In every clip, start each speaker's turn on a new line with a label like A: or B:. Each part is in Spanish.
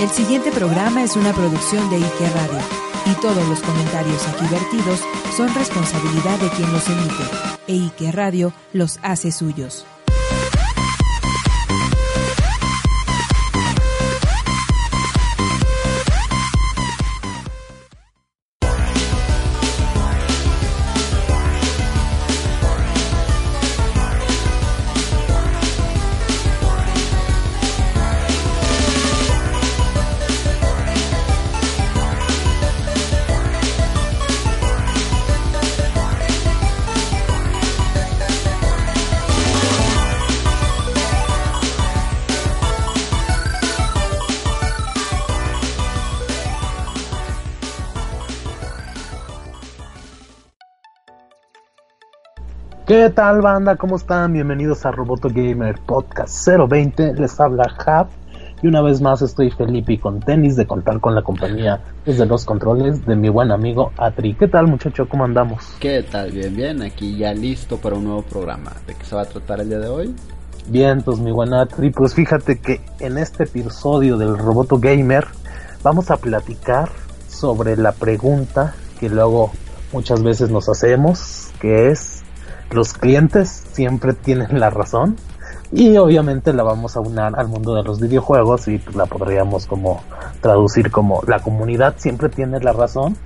A: El siguiente programa es una producción de Ike Radio y todos los comentarios aquí vertidos son responsabilidad de quien los emite e Ike Radio los hace suyos.
B: ¿Qué tal banda? ¿Cómo están? Bienvenidos a Roboto Gamer Podcast 020. Les habla Jav y una vez más estoy Felipe y con tenis de contar con la compañía desde los controles de mi buen amigo Atri. ¿Qué tal muchacho? ¿Cómo andamos?
C: ¿Qué tal? Bien, bien. Aquí ya listo para un nuevo programa. ¿De qué se va a tratar el día de hoy?
B: Bien, pues mi buen Atri. Pues fíjate que en este episodio del Roboto Gamer vamos a platicar sobre la pregunta que luego muchas veces nos hacemos, que es los clientes siempre tienen la razón y obviamente la vamos a unar al mundo de los videojuegos y pues la podríamos como traducir como la comunidad siempre tiene la razón.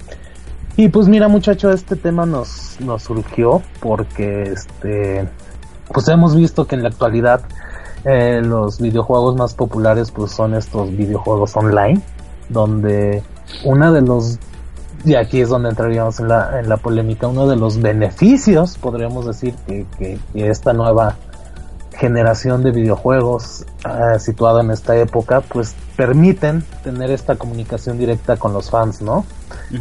B: Y pues mira muchacho este tema nos nos surgió porque este pues hemos visto que en la actualidad eh, los videojuegos más populares pues son estos videojuegos online donde una de los y aquí es donde entraríamos en la, en la polémica, uno de los beneficios, podríamos decir, que, que, esta nueva generación de videojuegos uh, situada en esta época, pues permiten tener esta comunicación directa con los fans, ¿no?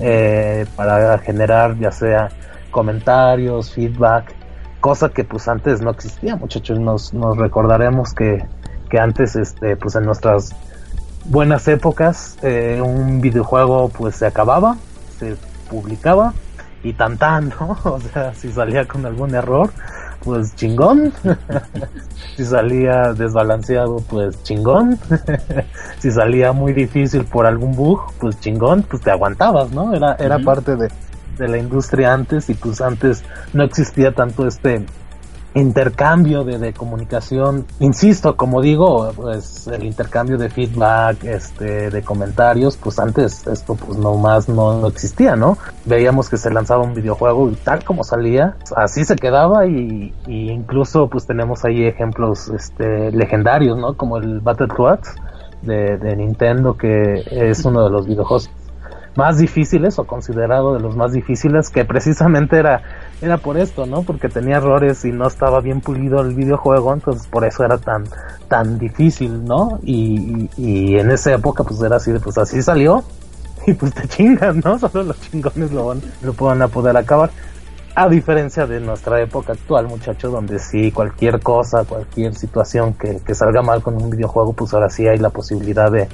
B: eh, para generar ya sea comentarios, feedback, cosa que pues antes no existía, muchachos, nos, nos recordaremos que, que antes, este, pues en nuestras buenas épocas, eh, un videojuego pues se acababa, se publicaba y tan tan, ¿no? O sea, si salía con algún error, pues chingón. si salía desbalanceado, pues chingón. si salía muy difícil por algún bug, pues chingón, pues te aguantabas, ¿no? Era, era parte de, de la industria antes y pues antes no existía tanto este intercambio de, comunicación, insisto, como digo, pues el intercambio de feedback, este, de comentarios, pues antes esto pues no más no, existía, ¿no? Veíamos que se lanzaba un videojuego y tal como salía, así se quedaba y, y incluso pues tenemos ahí ejemplos este, legendarios, ¿no? Como el Battletoads de, de Nintendo que es uno de los videojuegos más difíciles o considerado de los más difíciles que precisamente era era por esto, ¿no? Porque tenía errores y no estaba bien pulido el videojuego, entonces por eso era tan tan difícil, ¿no? Y, y, en esa época pues era así, pues así salió y pues te chingan, ¿no? Solo los chingones lo van, lo van a poder acabar. A diferencia de nuestra época actual, muchachos, donde sí, cualquier cosa, cualquier situación que, que salga mal con un videojuego, pues ahora sí hay la posibilidad de,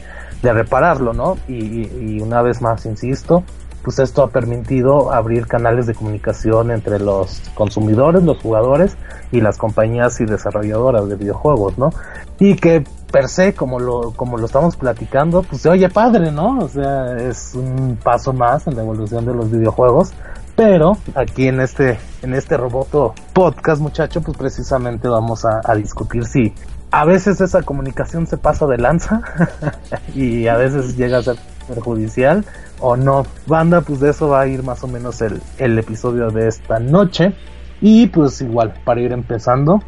B: de repararlo, ¿no? Y, y, una vez más, insisto, pues esto ha permitido abrir canales de comunicación entre los consumidores, los jugadores y las compañías y desarrolladoras de videojuegos, ¿no? Y que per se, como lo, como lo estamos platicando, pues se oye padre, ¿no? O sea, es un paso más en la evolución de los videojuegos. Pero aquí en este, en este Roboto Podcast, muchacho, pues precisamente vamos a, a discutir si a veces esa comunicación se pasa de lanza y a veces llega a ser perjudicial o no. Banda, pues de eso va a ir más o menos el, el episodio de esta noche. Y pues igual, para ir empezando,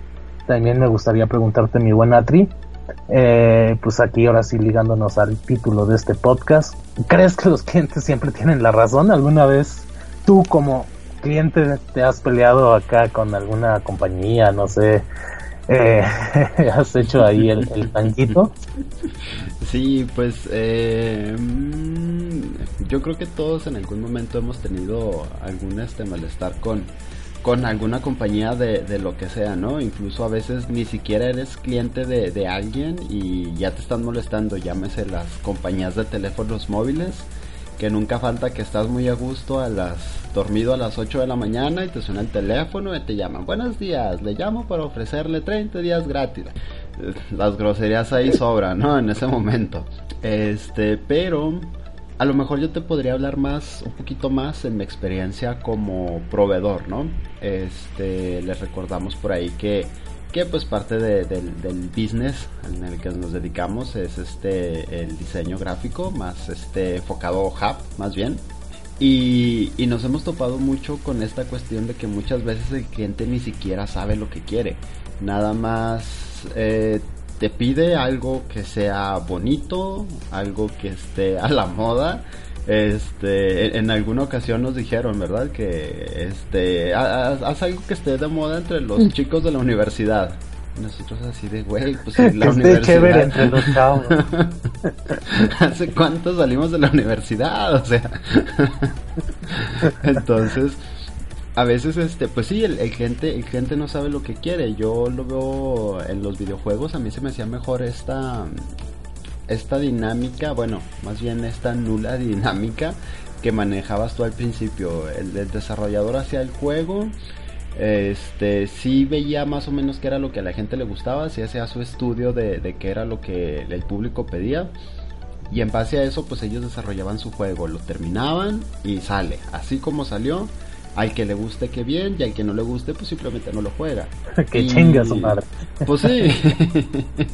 B: también me gustaría preguntarte, mi buen Atri, eh, pues aquí ahora sí ligándonos al título de este podcast, ¿crees que los clientes siempre tienen la razón? ¿Alguna vez tú como cliente te has peleado acá con alguna compañía, no sé, eh, has hecho ahí el, el tanquito.
C: Sí, pues eh, yo creo que todos en algún momento hemos tenido algún este malestar con, con alguna compañía de, de, lo que sea, ¿no? Incluso a veces ni siquiera eres cliente de, de alguien y ya te están molestando, llámese las compañías de teléfonos móviles que nunca falta que estás muy a gusto a las dormido a las 8 de la mañana y te suena el teléfono y te llaman, "Buenos días, le llamo para ofrecerle 30 días gratis." las groserías ahí sobran, ¿no? En ese momento. Este, pero a lo mejor yo te podría hablar más, un poquito más en mi experiencia como proveedor, ¿no? Este, les recordamos por ahí que, que pues parte del, business en el que nos dedicamos es este, el diseño gráfico, más este, enfocado hub, más bien. Y, y, nos hemos topado mucho con esta cuestión de que muchas veces el cliente ni siquiera sabe lo que quiere. Nada más eh, te pide algo que sea bonito, algo que esté a la moda. Este, en alguna ocasión nos dijeron, ¿verdad? Que este, haz, algo que esté de moda entre los mm. chicos de la universidad. Nosotros así de, güey, pues en la universidad. entre los chavos. ¿Hace cuánto salimos de la universidad? O sea. Entonces, a veces este pues sí el, cliente el cliente no sabe lo que quiere. Yo lo veo en los videojuegos a mí se me hacía mejor esta esta dinámica bueno más bien esta nula dinámica que manejabas tú al principio el, desarrollador hacía el juego este sí veía más o menos qué era lo que a la gente le gustaba sí hacía su estudio de, de qué era lo que el público pedía y en base a eso pues ellos desarrollaban su juego lo terminaban y sale. Así como salió al que le guste que bien y al que no le guste pues simplemente no lo juega.
B: que chinga su madre.
C: Pues sí.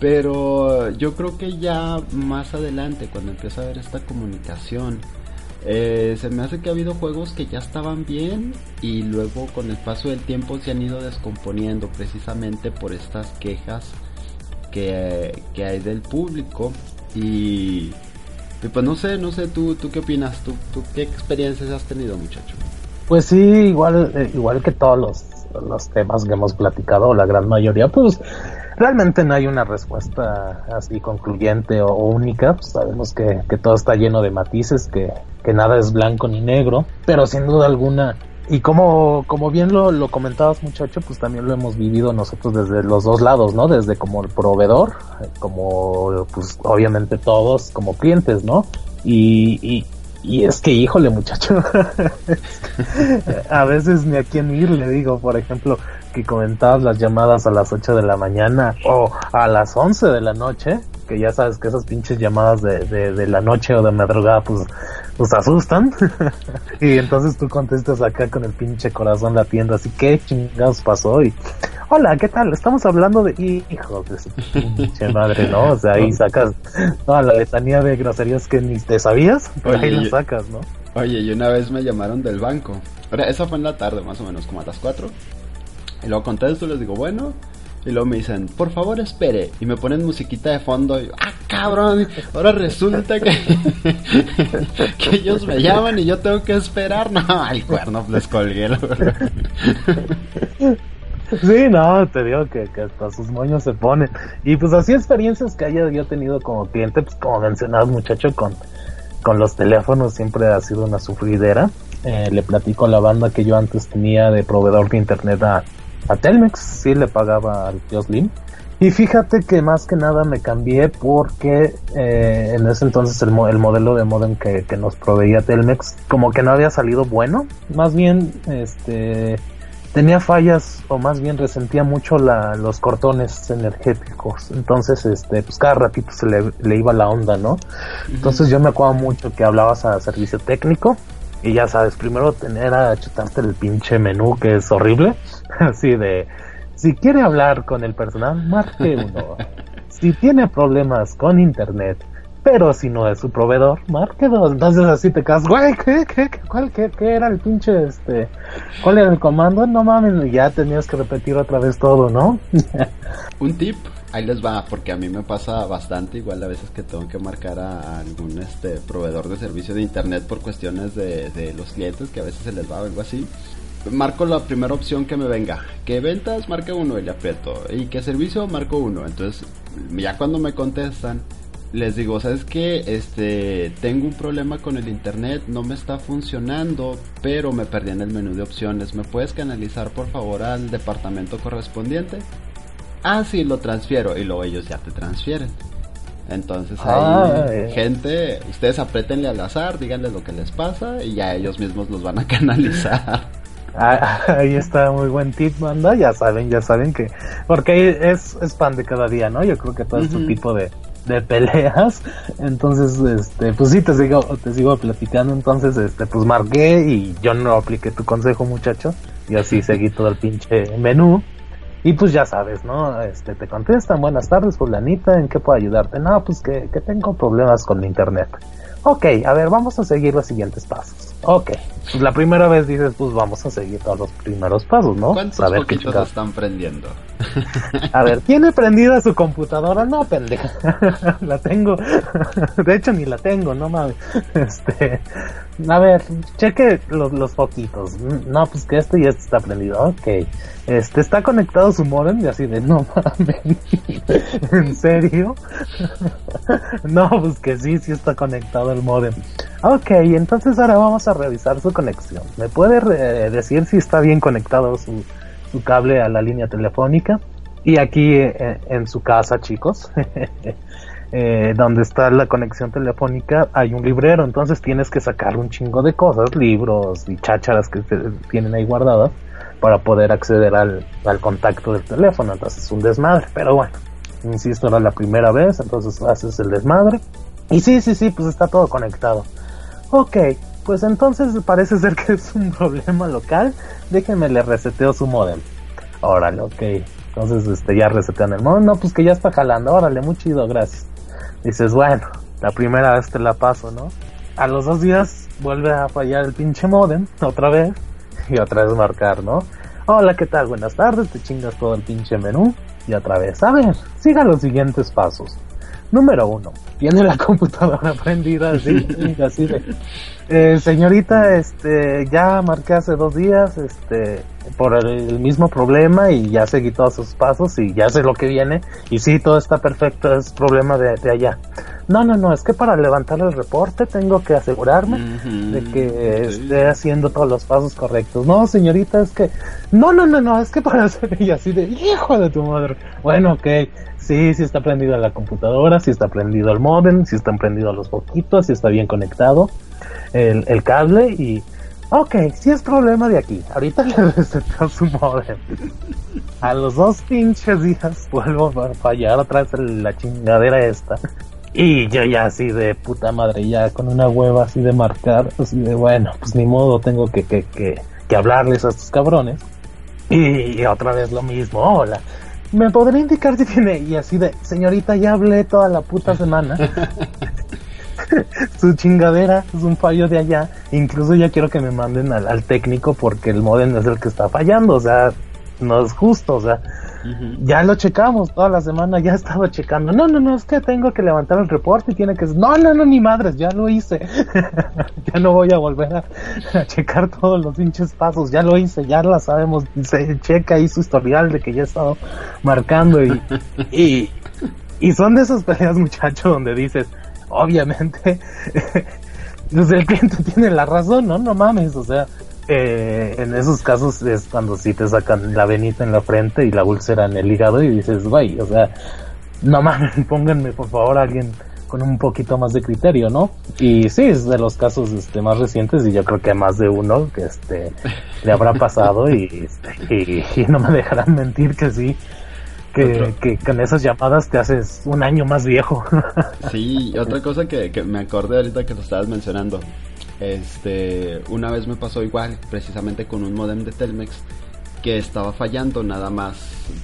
C: Pero yo creo que ya más adelante, cuando empieza a haber esta comunicación, eh, se me hace que ha habido juegos que ya estaban bien y luego con el paso del tiempo se han ido descomponiendo precisamente por estas quejas que, que hay del público y pues no sé, no sé, ¿tú, tú qué opinas? ¿Tú, tú qué experiencias has tenido, muchacho?
B: Pues sí, igual, eh, igual que todos los, los temas que hemos platicado, la gran mayoría, pues realmente no hay una respuesta así concluyente o, única. Pues sabemos que, que, todo está lleno de matices, que, que nada es blanco ni negro, pero sin duda alguna y como, como bien lo, lo comentabas muchacho, pues también lo hemos vivido nosotros desde los dos lados, ¿no? Desde como el proveedor, como pues obviamente todos como clientes, ¿no? Y, y, y es que híjole muchacho, a veces ni a quién ir le digo, por ejemplo, que comentabas las llamadas a las 8 de la mañana o a las 11 de la noche, que ya sabes que esas pinches llamadas de, de, de la noche o de madrugada pues pues asustan. y entonces tú contestas acá con el pinche corazón latiendo, así que chingados pasó y hola, ¿qué tal? Estamos hablando de hijo de su pinche madre, ¿no? O sea, ahí sacas toda la letanía de groserías que ni te sabías, pero ahí la sacas, ¿no?
C: Oye, y una vez me llamaron del banco. Ahora, esa fue en la tarde, más o menos, como a las 4. Y luego contesto les digo, bueno, y luego me dicen, por favor espere. Y me ponen musiquita de fondo. Y, ah, cabrón. Ahora resulta que, que ellos me llaman y yo tengo que esperar. No, al cuerno les colgué.
B: Sí, no, te digo que, que, hasta sus moños se ponen. Y pues así experiencias que haya yo tenido como cliente, pues como mencionabas muchacho, con, con los teléfonos siempre ha sido una sufridera. Eh, le platico a la banda que yo antes tenía de proveedor de internet a, a Telmex, sí le pagaba al tío Slim. Y fíjate que más que nada me cambié porque eh, en ese entonces el, el modelo de modem que, que, nos proveía Telmex como que no había salido bueno. Más bien, este, tenía fallas o más bien resentía mucho la, los cortones energéticos. Entonces, este, pues cada ratito se le, le iba la onda, ¿no? Entonces yo me acuerdo mucho que hablabas a servicio técnico y ya sabes, primero tener a chutarte el pinche menú que es horrible. Así de, si quiere hablar con el personal, marque uno. si tiene problemas con internet, pero si no es su proveedor, marque dos. Entonces así te quedas, güey, ¿qué, qué, cuál, qué, qué era el pinche, este, cuál era el comando? No mames, ya tenías que repetir otra vez todo, ¿no?
C: Un tip Ahí les va, porque a mí me pasa bastante, igual a veces que tengo que marcar a algún este proveedor de servicio de internet por cuestiones de, de los clientes, que a veces se les va o algo así. Marco la primera opción que me venga. Que ventas, marca uno y le aprieto. Y que servicio, marco uno. Entonces, ya cuando me contestan, les digo, ¿sabes qué? Este, tengo un problema con el internet, no me está funcionando, pero me perdí en el menú de opciones. ¿Me puedes canalizar por favor al departamento correspondiente? ah, sí, lo transfiero. Y luego ellos ya te transfieren. Entonces ahí, gente, ustedes apretenle al azar, díganle lo que les pasa y ya ellos mismos los van a canalizar.
B: Ah, ahí está muy buen tip, banda. Ya saben, ya saben que. Porque es, es pan de cada día, ¿no? Yo creo que todo este tipo de, de peleas. Entonces, este, pues sí, te sigo, te sigo platicando. Entonces, este, pues marqué y yo no apliqué tu consejo, muchacho. Y así seguí todo el pinche menú. Y pues ya sabes, ¿no? Este, te contestan, buenas tardes, fulanita, ¿en qué puedo ayudarte? No, pues que, que tengo problemas con mi internet. Ok, a ver, vamos a seguir los siguientes pasos. Ok, pues la primera vez dices, pues vamos a seguir todos los primeros pasos, ¿no?
C: ¿Cuántos
B: a ver
C: qué están prendiendo?
B: A ver, ¿tiene prendida su computadora? No, pendeja. la tengo. De hecho, ni la tengo, no mames. Este, a ver, cheque los, los foquitos. No, pues que este y este está prendido. Ok. Este, está conectado su modem y así de, no mames. ¿En serio? no, pues que sí, sí está conectado el modem. Ok, entonces ahora vamos a revisar su conexión. ¿Me puede decir si está bien conectado su, su cable a la línea telefónica? Y aquí eh, en su casa, chicos, eh, donde está la conexión telefónica, hay un librero. Entonces tienes que sacar un chingo de cosas, libros y chácharas que tienen ahí guardadas para poder acceder al, al contacto del teléfono. Entonces es un desmadre. Pero bueno, insisto, era la primera vez, entonces haces el desmadre. Y sí, sí, sí, pues está todo conectado. Ok, pues entonces parece ser que es un problema local. Déjenme le reseteo su modem. Órale, ok. Entonces este ya resetean el modem. No, pues que ya está jalando. Órale, muy chido, gracias. Dices, bueno, la primera vez te la paso, ¿no? A los dos días vuelve a fallar el pinche modem, otra vez. Y otra vez marcar, ¿no? Hola, ¿qué tal? Buenas tardes. Te chingas todo el pinche menú. Y otra vez. A ver, siga los siguientes pasos. Número uno, tiene la computadora prendida así, así de, eh, señorita, este, ya marqué hace dos días, este, por el, mismo problema y ya seguí todos sus pasos y ya sé lo que viene. Y sí, todo está perfecto, es problema de, de allá. No, no, no, es que para levantar el reporte tengo que asegurarme de que esté haciendo todos los pasos correctos. No, señorita, es que, no, no, no, no, es que para hacer y así de, hijo de tu madre. Bueno, ok, sí, sí está prendida la computadora, sí está prendido el modem, sí están prendidos los poquitos, sí está bien conectado el, el cable y Ok, si es problema de aquí. Ahorita le reseteo su modem. A los dos pinches días vuelvo a fallar otra vez la chingadera esta. Y yo ya así de puta madre, ya con una hueva así de marcar, así de bueno, pues ni modo, tengo que, que, que, que hablarles a estos cabrones. Y otra vez lo mismo, hola. ¿Me podría indicar si tiene? Y así de, señorita, ya hablé toda la puta semana. su chingadera es un fallo de allá. Incluso ya quiero que me manden al, técnico porque el modem es el que está fallando. O sea, no es justo. O sea, ya lo checamos toda la semana. Ya estaba checando. No, no, no, es que tengo que levantar el reporte y tiene que. No, no, no, ni madres, ya lo hice. ya no voy a volver a, checar todos los pinches pasos. Ya lo hice, ya la sabemos. Se checa ahí su historial de que ya he estado marcando y, y, y son de esas peleas, muchachos, donde dices, obviamente, pues el cliente tiene la razón, ¿no? No mames, o sea, eh, en esos casos es cuando sí te sacan la venita en la frente y la úlcera en el hígado y dices, güey, o sea, no mames, pónganme por favor a alguien con un poquito más de criterio, ¿no? Y sí, es de los casos este, más recientes y yo creo que más de uno que este le habrá pasado y, este, y no me dejarán mentir que sí, que, con esas llamadas te haces un año más viejo.
C: sí, otra cosa que, me acordé ahorita que lo estabas mencionando. Este, una vez me pasó igual, precisamente con un modem de Telmex que estaba fallando nada más.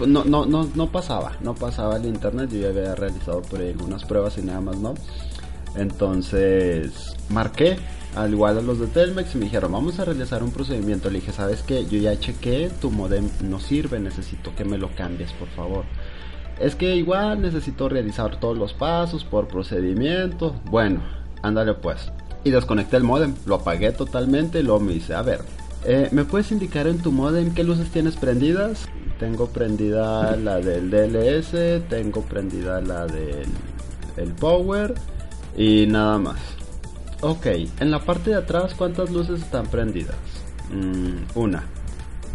C: No, no, no, no pasaba, no pasaba el internet. Yo ya había realizado por algunas pruebas y nada más no. Entonces marqué al igual a los de Telmex y me dijeron, vamos a realizar un procedimiento. Le dije, ¿sabes qué? Yo ya chequé, tu modem no sirve, necesito que me lo cambies, por favor. Es que igual necesito realizar todos los pasos por procedimiento. Bueno, ándale pues. Y desconecté el modem, lo apagué totalmente y luego me dice, a ver, eh, ¿me puedes indicar en tu modem qué luces tienes prendidas? Tengo prendida la del DLS, tengo prendida la del el power y nada más. Ok, en la parte de atrás, ¿cuántas luces están prendidas? Mm, una.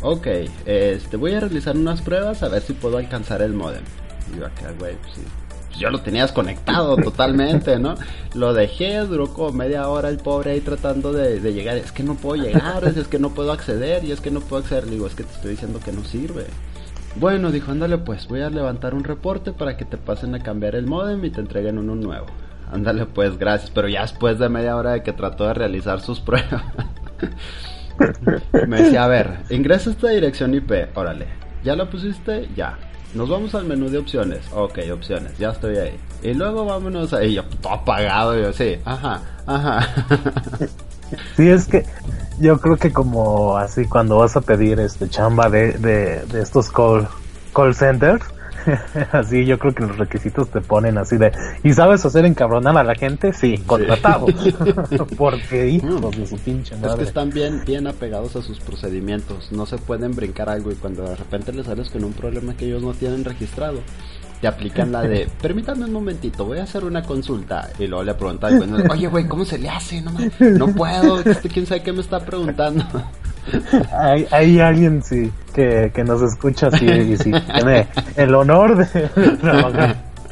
C: Ok, este, voy a realizar unas pruebas a ver si puedo alcanzar el modem. Y va a quedar, güey, pues. Yo lo tenía desconectado totalmente, ¿no? Lo dejé, duró como media hora el pobre ahí tratando de, llegar. Es que no puedo llegar, es que no puedo acceder y es que no puedo acceder. Le digo, es que te estoy diciendo que no sirve. Bueno, dijo, ándale pues, voy a levantar un reporte para que te pasen a cambiar el modem y te entreguen uno nuevo. Ándale pues, gracias. Pero ya después de media hora de que trató de realizar sus pruebas. me decía, a ver, ingresa esta dirección IP, órale. ¿Ya lo pusiste? Ya. Nos vamos al menú de opciones. Ok, opciones, ya estoy ahí. Y luego vámonos ahí, yo todo apagado, yo sí, ajá, ajá.
B: Sí, es que yo creo que como así cuando vas a pedir este chamba de, de, de estos call, call centers, así yo creo que los requisitos te ponen así de y sabes hacer encabronar a la gente sí contratado. Porque hijos de su pinche madre
C: es que están bien bien apegados a sus procedimientos. No se pueden brincar algo y cuando de repente les sales con un problema que ellos no tienen registrado te aplican la de, permítame un momentito, voy a hacer una consulta. Y luego le preguntan, oye, güey, ¿cómo se le hace? No, no puedo, este, quién sabe qué me está preguntando.
B: Hay, hay alguien sí que, que nos escucha así y sí tiene el honor de,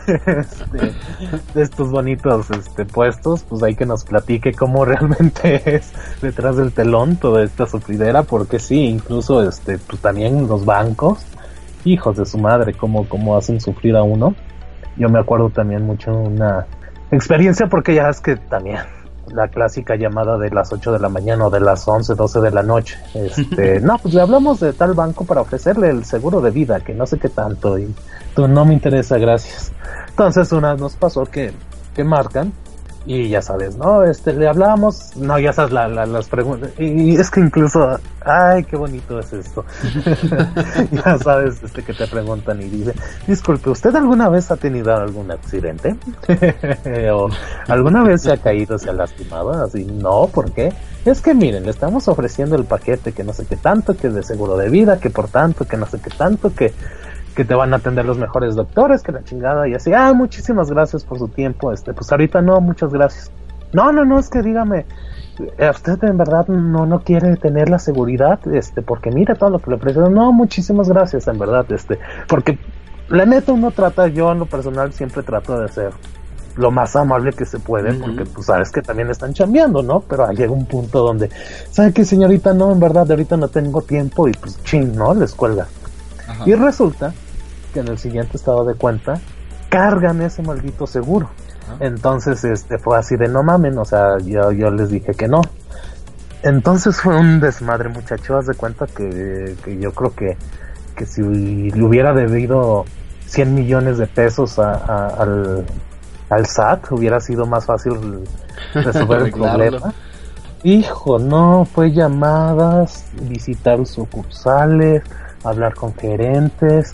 B: este, de estos bonitos este, puestos, pues hay que nos platique cómo realmente es detrás del telón toda esta sufridera, porque sí, incluso este, pues también los bancos, hijos de su madre, cómo, cómo hacen sufrir a uno. Yo me acuerdo también mucho una experiencia porque ya es que también la clásica llamada de las 8 de la mañana o de las 11, 12 de la noche. Este, no, pues le hablamos de tal banco para ofrecerle el seguro de vida, que no sé qué tanto, y tú no me interesa, gracias. Entonces una nos pasó que, que marcan y ya sabes, ¿no? Este, le hablamos, no, ya sabes la, las preguntas, y, es que incluso, ay, qué bonito es esto. ya sabes, este, que te preguntan y dice, disculpe, ¿usted alguna vez ha tenido algún accidente? o alguna vez se ha caído, se ha lastimado, así, no, ¿por qué? Es que miren, le estamos ofreciendo el paquete que no sé qué tanto, que de seguro de vida, que por tanto, que no sé qué tanto, que que te van a atender los mejores doctores, que la chingada y así, ah, muchísimas gracias por su tiempo, este, pues ahorita no, muchas gracias. No, no, no, es que dígame, eh, usted en verdad no, no quiere tener la seguridad, este, porque mira todo lo que le ofrecen. No, muchísimas gracias, en verdad, este, porque la neta uno trata, yo en lo personal siempre trato de ser lo más amable que se puede, porque pues sabes que también están chambeando, ¿no? Pero llega un punto donde, ¿sabe qué, señorita? No, en verdad, ahorita no tengo tiempo y pues ching, ¿no? Les cuelga. Y resulta en el siguiente estado de cuenta cargan ese maldito seguro. Entonces, este fue así de no mamen, o sea, yo, yo les dije que no. Entonces fue un desmadre, muchachos, de cuenta que, yo creo que, que si le hubiera debido 100 millones de pesos al, al SAT, hubiera sido más fácil resolver el problema. Hijo, no, fue llamadas, visitar sucursales, hablar con gerentes,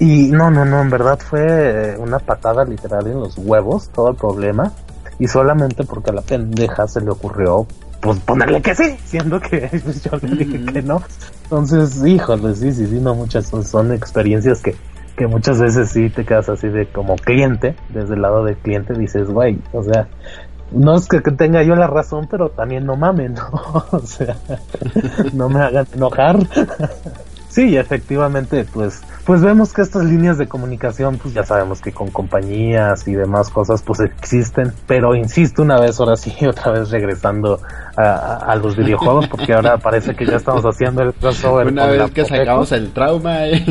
B: y no, no, no, en verdad fue una patada literal en los huevos todo el problema. Y solamente porque a la pendeja se le ocurrió pues ponerle que sí, siendo que pues, yo le dije que no. Entonces, híjole, sí, sí, sí, no, muchas son, experiencias que, que muchas veces sí te quedas así de como cliente, desde el lado del cliente dices, güey, o sea, no es que, tenga yo la razón, pero también no mamen, ¿no? O sea, no me hagan enojar. Sí, efectivamente, pues, pues vemos que estas líneas de comunicación, pues ya sabemos que con compañías y demás cosas, pues existen, pero insisto una vez, ahora sí, otra vez regresando a, los videojuegos, porque ahora parece que ya estamos haciendo el crossover.
C: Una vez que sacamos el trauma. ¿eh?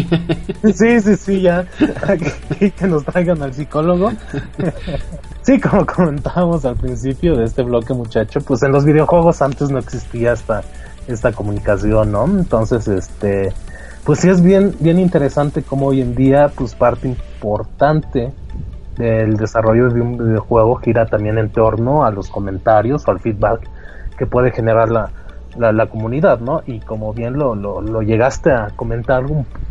B: Sí, sí, sí, ya, que, que nos traigan al psicólogo. Sí, como comentábamos al principio de este bloque, muchacho, pues en los videojuegos antes no existía esta, esta comunicación, ¿no? Entonces, este, pues sí es bien, bien interesante como hoy en día, pues parte importante del desarrollo de un videojuego gira también en torno a los comentarios o al feedback que puede generar la, la, comunidad, ¿no? Y como bien lo, lo, llegaste a comentar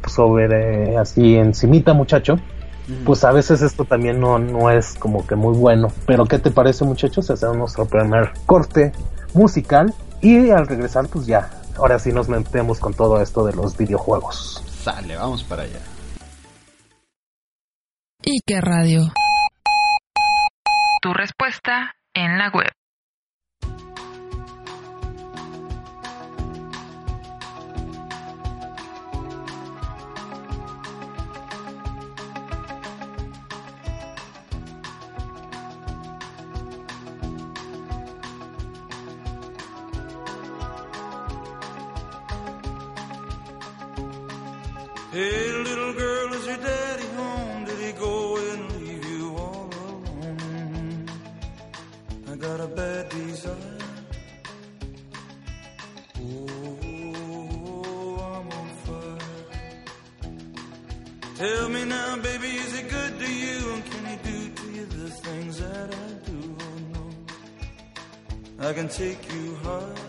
B: sobre así encimita, muchacho, pues a veces esto también no, no es como que muy bueno. Pero ¿qué te parece, muchachos? Hacemos nuestro primer corte musical y al regresar, pues ya, ahora sí nos metemos con todo esto de los videojuegos.
C: Sale, vamos para allá.
A: ¿Y qué radio? Tu respuesta en la web.
D: Hey, little girl, is your daddy home? Did he go and leave you all alone? I got a bad desire. Oh, I'm on fire. Tell me now, baby, is it good to you? And can he do to you the things that I do? Oh, no. I can take you high.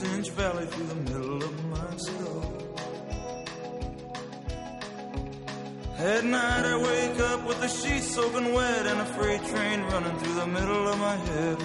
D: Cut a six inch valley through the middle of my skull. At night I wake up with the sheets soaking wet and a freight train running through the middle of my head.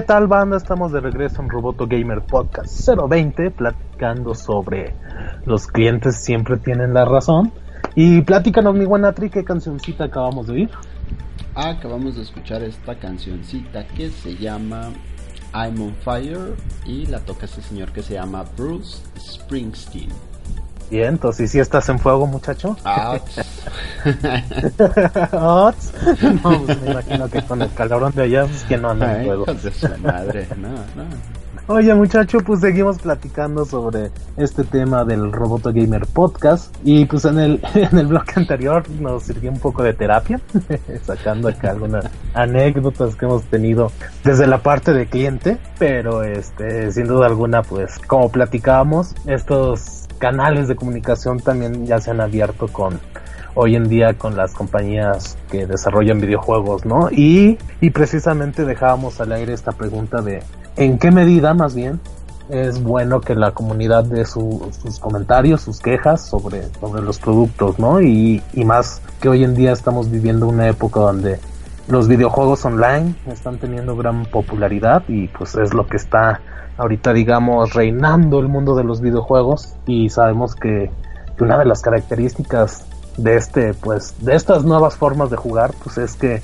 B: ¿Qué tal banda? Estamos de regreso en Roboto Gamer Podcast 020 platicando sobre los clientes siempre tienen la razón. Y platícanos mi buena Tri, ¿qué cancioncita acabamos de oír?
C: Acabamos de escuchar esta cancioncita que se llama I'm on Fire y la toca este señor que se llama Bruce Springsteen.
B: Bien, entonces si estás en fuego muchacho.
C: Ah,
B: Ots. no, pues me imagino que con el calorón de allá pues que no anda en fuego.
C: hijos de su madre. No, no.
B: Oye muchacho, pues seguimos platicando sobre este tema del Roboto Gamer Podcast y pues en el, en el bloque anterior nos sirvió un poco de terapia, sacando acá algunas anécdotas que hemos tenido desde la parte de cliente, pero este, sin duda alguna pues como platicábamos, estos canales de comunicación también ya se han abierto con hoy en día con las compañías que desarrollan videojuegos, ¿no? Y, y precisamente dejábamos al aire esta pregunta de en qué medida más bien es bueno que la comunidad dé su- sus comentarios, sus quejas sobre, sobre los productos, ¿no? Y, y más que hoy en día estamos viviendo una época donde los videojuegos online están teniendo gran popularidad y pues es lo que está ahorita digamos reinando el mundo de los videojuegos y sabemos que, que una de las características de este pues de estas nuevas formas de jugar pues es que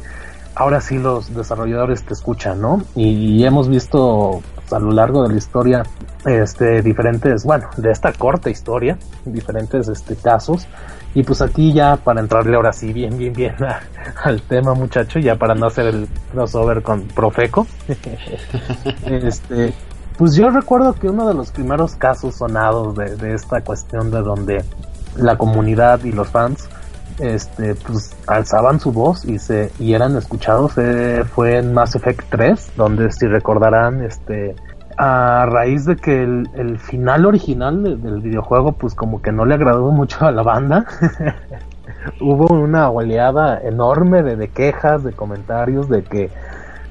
B: ahora sí los desarrolladores te escuchan no y, hemos visto pues, a lo largo de la historia este diferentes bueno de esta corta historia diferentes este casos. Y pues aquí ya para entrarle ahora sí bien bien bien a- al tema muchacho ya para no hacer el crossover con Profeco. Este pues yo recuerdo que uno de los primeros casos sonados de, de esta cuestión de donde la comunidad y los fans este pues alzaban su voz y se y eran escuchados eh, fue en Mass Effect 3 donde si recordarán este a raíz de que el, el final original de- del videojuego pues como que no le agradó mucho a la banda hubo una oleada enorme de, de quejas de comentarios de que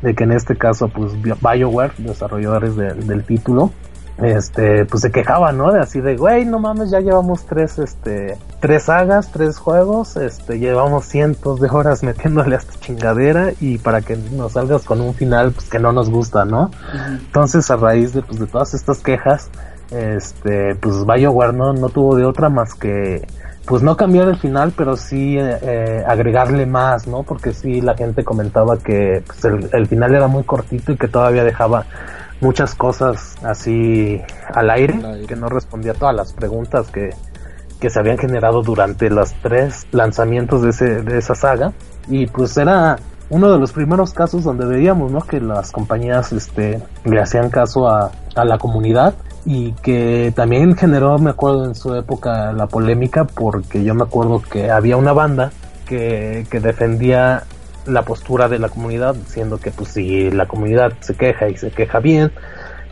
B: de que en este caso pues BioWare desarrolladores de- del título este pues se quejaban no de así de güey no mames ya llevamos tres este tres sagas tres juegos este llevamos cientos de horas metiéndole a esta chingadera y para que nos salgas con un final pues que no nos gusta no entonces a raíz de pues de todas estas quejas este pues BioWare no no tuvo de otra más que pues no cambiar el final, pero sí eh, agregarle más, ¿no? Porque sí la gente comentaba que pues, el, el final era muy cortito y que todavía dejaba muchas cosas así al aire,
C: Al aire.
B: que no respondía a todas las preguntas que, que se habían generado durante los tres lanzamientos de, ese, de esa saga. Y pues era uno de los primeros casos donde veíamos ¿no? que las compañías este, le hacían caso a, a la comunidad y que también generó, me acuerdo en su época, la polémica porque yo me acuerdo que había una banda que, que defendía la postura de la comunidad diciendo que pues si la comunidad se queja y se queja bien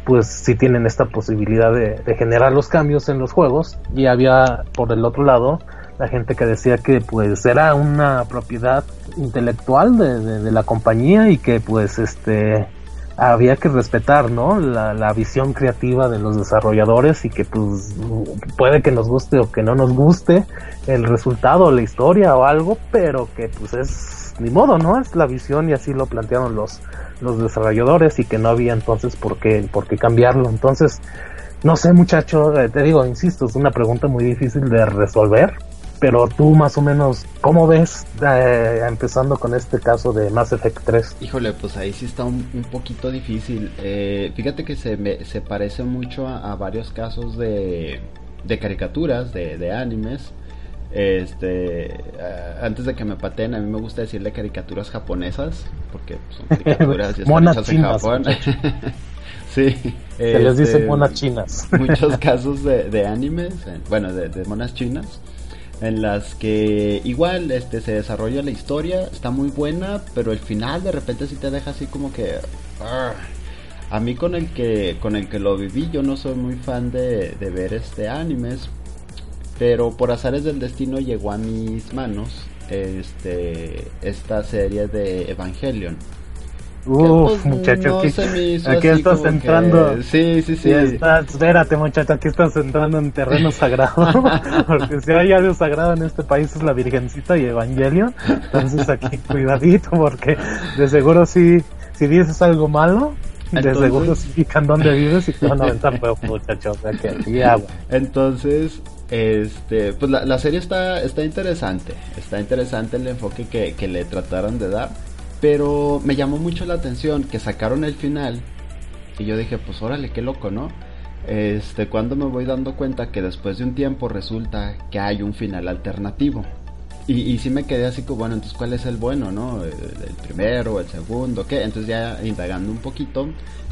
B: pues sí tienen esta posibilidad de, de generar los cambios en los juegos. Y había por el otro lado la gente que decía que pues era una propiedad intelectual de, de- de la compañía y que pues este había que respetar no la, la visión creativa de los desarrolladores y que pues puede que nos guste o que no nos guste el resultado la historia o algo pero que pues es ni modo no es la visión y así lo plantearon los los desarrolladores y que no había entonces por qué por qué cambiarlo. Entonces no sé muchacho eh, te digo insisto es una pregunta muy difícil de resolver pero tú más o menos cómo ves eh, empezando con este caso de Mass Effect 3
C: Híjole, pues ahí sí está un, un poquito difícil. Eh, fíjate que se, me- se parece mucho a, a varios casos de, de caricaturas, de, de animes. Este, eh, antes de que me pateen, a mí me gusta decirle caricaturas japonesas, porque son caricaturas y están
B: Monas
C: hechas en
B: chinas,
C: Japón. sí.
B: se les dice
C: este,
B: monas chinas
C: muchos casos de, de animes, bueno, de, de monas chinas, en las que igual este se desarrolla la historia, está muy buena, pero el final de repente sí te deja así como que a mí con el que con el que lo viví yo no soy muy fan de, de ver este animes, pero por azares del destino llegó a mis manos este esta serie de Evangelion.
B: Uf,
C: pues,
B: muchacho,
C: no
B: aquí,
C: se me hizo
B: aquí
C: así
B: estás
C: que-
B: entrando.
C: Sí, sí, sí.
B: Estás, espérate muchacho, aquí estás entrando en terreno sagrado, porque si hay algo sagrado en este país es la Virgencita y Evangelion, entonces aquí cuidadito porque de seguro si, si dices algo malo, de
C: Entonces-
B: seguro sí pican donde vives y te van a aventar fuego muchacho, o sea que agua.
C: Entonces, este, pues la, la serie está, está interesante. Está interesante el enfoque que, que le trataron de dar. Pero me llamó mucho la atención que sacaron el final. Y yo dije, pues órale, qué loco, ¿no? Este, cuando me voy dando cuenta que después de un tiempo resulta que hay un final alternativo. Y, y sí me quedé así como, bueno, entonces ¿cuál es el bueno, no? El, el primero, el segundo, ¿qué? Entonces ya indagando un poquito,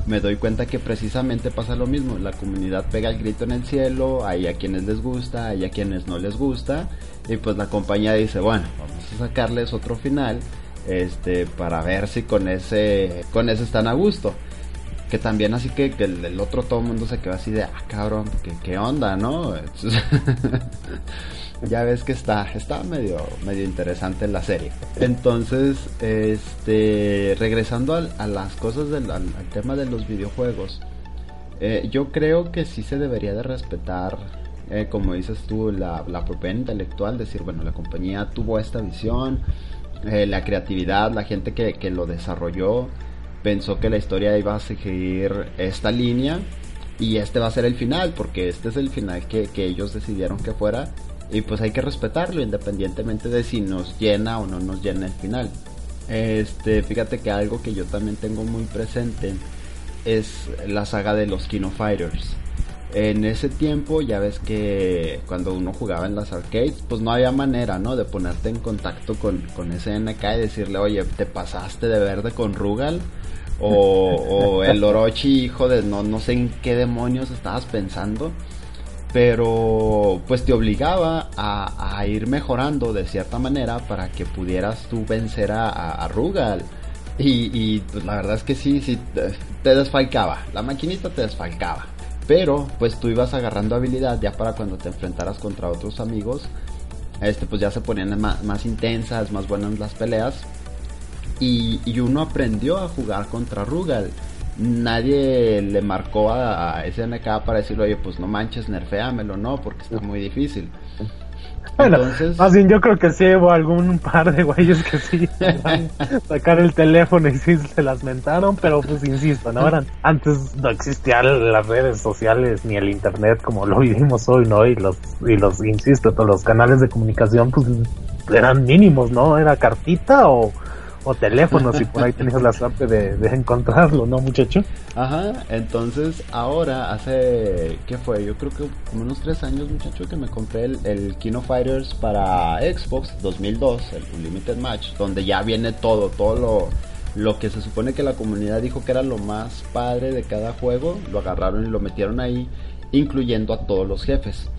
C: me doy cuenta que precisamente pasa lo mismo. La comunidad pega el grito en el cielo, hay a quienes les gusta, hay a quienes no les gusta. Y pues la compañía dice, bueno, vamos a sacarles otro final, este, para ver si con ese, con ese están a gusto. Que también así que, el, otro todo el mundo se quedó así de, ah, cabrón, ¿qué, qué onda, no? Ya ves que está, está medio, medio interesante la serie. Entonces, este, regresando al- a, las cosas del al, al tema de los videojuegos, eh, yo creo que sí se debería de respetar, eh, como dices tú, la, la propiedad intelectual, decir, bueno, la compañía tuvo esta visión, eh, la creatividad, la gente que, que lo desarrolló pensó que la historia iba a seguir esta línea y este va a ser el final, porque este es el final que, que ellos decidieron que fuera y pues hay que respetarlo independientemente de si nos llena o no nos llena el final. Este, fíjate que algo que yo también tengo muy presente es la saga de los Kino Fighters. En ese tiempo ya ves que cuando uno jugaba en las arcades, pues no había manera, ¿no? De ponerte en contacto con, con ese NK y decirle, oye, te pasaste de verde con Rugal. O, o el Orochi, hijo de no, no sé en qué demonios estabas pensando. Pero pues te obligaba a, ir mejorando de cierta manera para que pudieras tú vencer a, Rugal. Y, y, pues la verdad es que sí, sí, te, te desfalcaba. La maquinita te desfalcaba. Pero pues tú ibas agarrando habilidad ya para cuando te enfrentaras contra otros amigos. Este pues ya se ponían más, más intensas, más buenas las peleas. Y, y uno aprendió a jugar contra Rugal. Nadie le marcó a, a SNK para decirle, oye, pues no manches, nerfeamelo, no, porque está muy difícil.
B: Bueno,
C: Entonces-
B: más bien yo creo que sí hubo algún par de güeyes que sí sacar el teléfono y sí se las mentaron, pero pues insisto, ¿no? Eran, antes no existían las redes sociales ni el internet como lo vivimos hoy, ¿no? Y los, y los, insisto, todos los canales de comunicación pues eran mínimos, ¿no? Era cartita o, o teléfonos si por ahí tenías la suerte de, de, encontrarlo, ¿no, muchacho?
C: Ajá, entonces ahora hace, ¿qué fue? Yo creo que como unos tres años, muchacho, que me compré el, el Kino Fighters para Xbox 2002, el Unlimited Match, donde ya viene todo, todo lo, lo que se supone que la comunidad dijo que era lo más padre de cada juego, lo agarraron y lo metieron ahí, incluyendo a todos los jefes.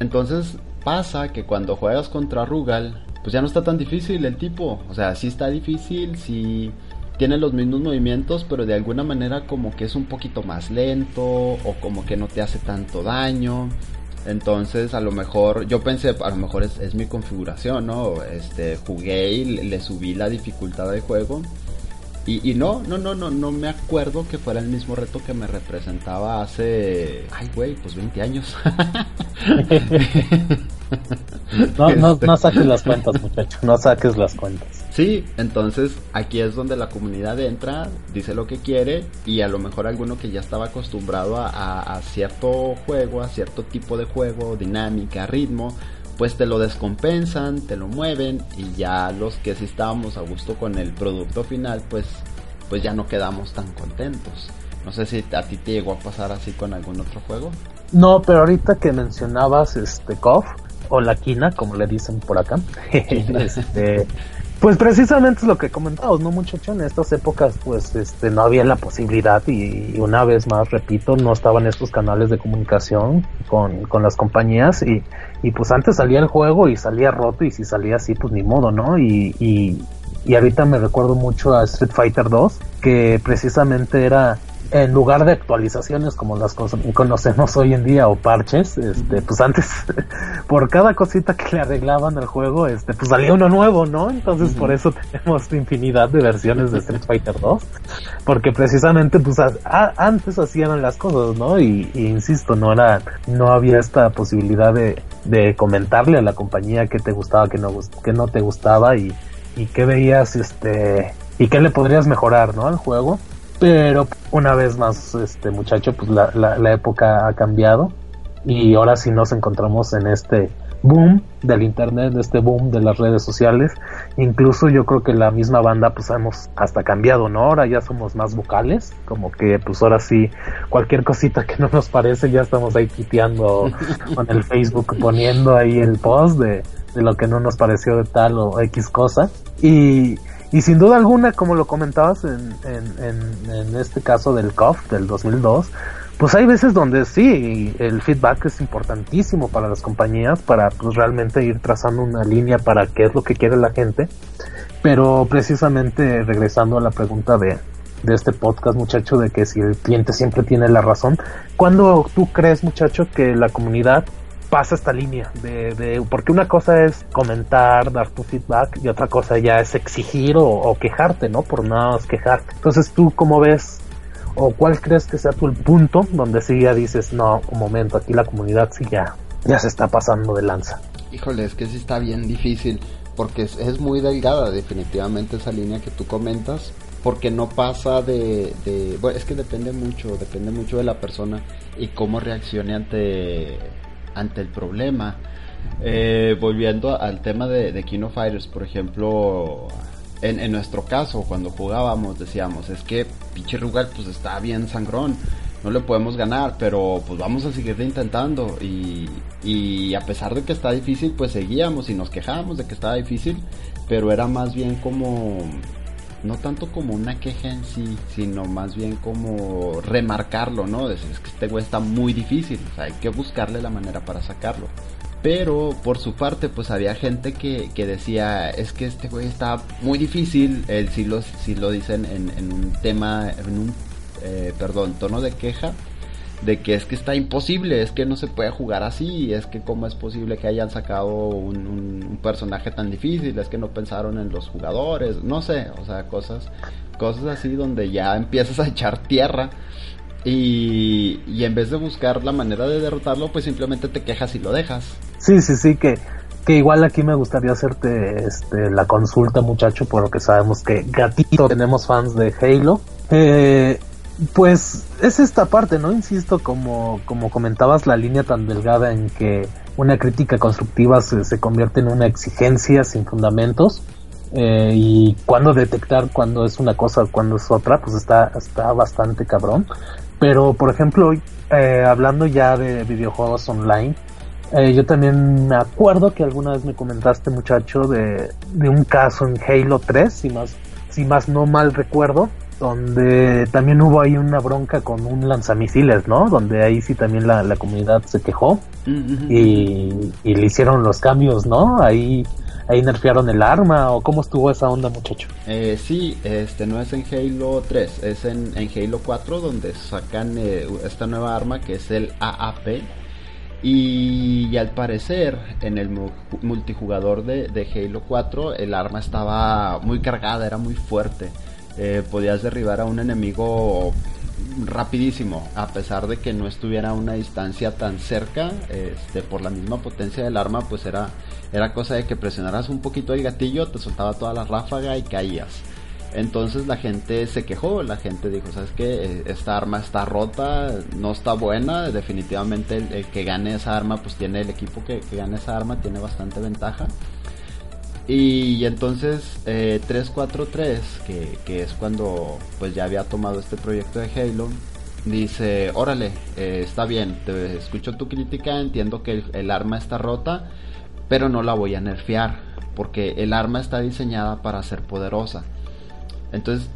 C: Entonces pasa que cuando juegas contra Rugal, pues ya no está tan difícil el tipo. O sea, sí está difícil, sí tiene los mismos movimientos, pero de alguna manera como que es un poquito más lento o como que no te hace tanto daño. Entonces, a lo mejor, yo pensé, a lo mejor es, es mi configuración, ¿no? Este, jugué y le, subí la dificultad del juego. Y, y, no, no, no, no, no me acuerdo que fuera el mismo reto que me representaba hace, ay, güey, pues 20 años.
B: no, no, no saques las cuentas, muchacho, no saques las cuentas.
C: Sí, entonces aquí es donde la comunidad entra, dice lo que quiere y a lo mejor alguno que ya estaba acostumbrado a, a, a cierto juego, a cierto tipo de juego, dinámica, ritmo, pues te lo descompensan, te lo mueven y ya los que sí estábamos a gusto con el producto final, pues, pues ya no quedamos tan contentos. No sé si a ti te llegó a pasar así con algún otro juego.
B: No, pero ahorita que mencionabas este KOF o la quina, como le dicen por acá, este, pues precisamente es lo que comentamos, ¿no, muchacho? En estas épocas, pues, este, no había la posibilidad y, una vez más, repito, no estaban estos canales de comunicación con, con las compañías y, y pues antes salía el juego y salía roto y si salía así, pues ni modo, ¿no? Y, y, y ahorita me recuerdo mucho a Street Fighter 2, que precisamente era en lugar de actualizaciones como las conocemos hoy en día o parches, este, pues antes por cada cosita que le arreglaban al juego, este, pues salía uno nuevo, ¿no? Entonces uh -huh. por eso tenemos infinidad de versiones de Street Fighter 2, porque precisamente pues a, a, antes hacían las cosas, ¿no? Y, y, insisto, no era, no había esta posibilidad de, de comentarle a la compañía que te gustaba, que no, que no te gustaba y, y qué veías, este, y qué le podrías mejorar, ¿no? Al juego pero una vez más, este muchacho, pues la, la, la, época ha cambiado y ahora sí nos encontramos en este boom del internet, este boom de las redes sociales. Incluso yo creo que la misma banda pues hemos hasta cambiado, ¿no? Ahora ya somos más vocales, como que pues ahora sí cualquier cosita que no nos parece ya estamos ahí quiteando con el Facebook poniendo ahí el post de, de lo que no nos pareció de tal o X cosa. Y y sin duda alguna, como lo comentabas en, en, en, este caso del COF del 2002, pues hay veces donde sí, el feedback es importantísimo para las compañías para pues realmente ir trazando una línea para qué es lo que quiere la gente. Pero precisamente regresando a la pregunta de, de este podcast, muchacho, de que si el cliente siempre tiene la razón, ¿cuándo tú crees, muchacho, que la comunidad pasa esta línea de, de, porque una cosa es comentar, dar tu feedback y otra cosa ya es exigir o, quejarte, ¿no? Por nada más quejarte. Entonces tú cómo ves o cuál crees que sea tu el punto donde sí ya dices, no, un momento, aquí la comunidad sí ya, ya se está pasando de lanza.
C: Híjole, es que sí está bien difícil porque es, es muy delgada definitivamente esa línea que tú comentas porque no pasa de, de bueno, es que depende mucho, depende mucho de la persona y cómo reaccione ante ante el problema. Eh, volviendo al tema de, de Kino Fighters, por ejemplo, en, en, nuestro caso, cuando jugábamos, decíamos, es que pinche Rugal pues está bien sangrón, no le podemos ganar, pero pues vamos a seguir intentando. Y, y a pesar de que está difícil, pues seguíamos y nos quejábamos de que estaba difícil, pero era más bien como no tanto como una queja en sí, sino más bien como remarcarlo, ¿no? Es, es que este güey está muy difícil, o sea, hay que buscarle la manera para sacarlo. Pero por su parte, pues había gente que, que decía, es que este güey está muy difícil, él sí lo, sí lo dicen en, un tema, en un, eh, perdón, tono de queja, de que es que está imposible, es que no se puede jugar así, es que cómo es posible que hayan sacado un, personaje tan difícil, es que no pensaron en los jugadores, no sé, o sea, cosas, cosas así donde ya empiezas a echar tierra y, y en vez de buscar la manera de derrotarlo, pues simplemente te quejas y lo dejas.
B: Sí, sí, sí, que, que igual aquí me gustaría hacerte este, la consulta, muchacho, por lo que sabemos que gatito tenemos fans de Halo. Eh, pues es esta parte, ¿no? Insisto, como, como comentabas, la línea tan delgada en que una crítica constructiva se, se convierte en una exigencia sin fundamentos. eh, y cuándo detectar cuándo es una cosa, cuándo es otra, pues está, está bastante cabrón. Pero, por ejemplo, eh, hablando ya de videojuegos online, eh, yo también me acuerdo que alguna vez me comentaste, muchacho, de, de un caso en Halo 3, si más, si más no mal recuerdo, donde también hubo ahí una bronca con un lanzamisiles, ¿no? Donde ahí sí también la, la comunidad se quejó y, y, le hicieron los cambios, ¿no? Ahí ahí nerfearon el arma o cómo estuvo esa onda, muchacho.
C: Eh, sí, este no es en Halo 3, es en, en Halo 4 donde sacan eh, esta nueva arma que es el AAP. Y, al parecer en el multijugador de, de, Halo 4 el arma estaba muy cargada, era muy fuerte. Eh, podías derribar a un enemigo rapidísimo, a pesar de que no estuviera a una distancia tan cerca, este, por la misma potencia del arma, pues era, era cosa de que presionaras un poquito el gatillo, te soltaba toda la ráfaga y caías. Entonces la gente se quejó, la gente dijo, ¿sabes qué? Eh, esta arma está rota, no está buena, definitivamente el, que gane esa arma, pues tiene el equipo que, gane esa arma, tiene bastante ventaja. Y, entonces eh, 343, que, que, es cuando pues ya había tomado este proyecto de Halo, dice, órale, eh, está bien, te escucho tu crítica, entiendo que el arma está rota, pero no la voy a nerfear porque el arma está diseñada para ser poderosa. Entonces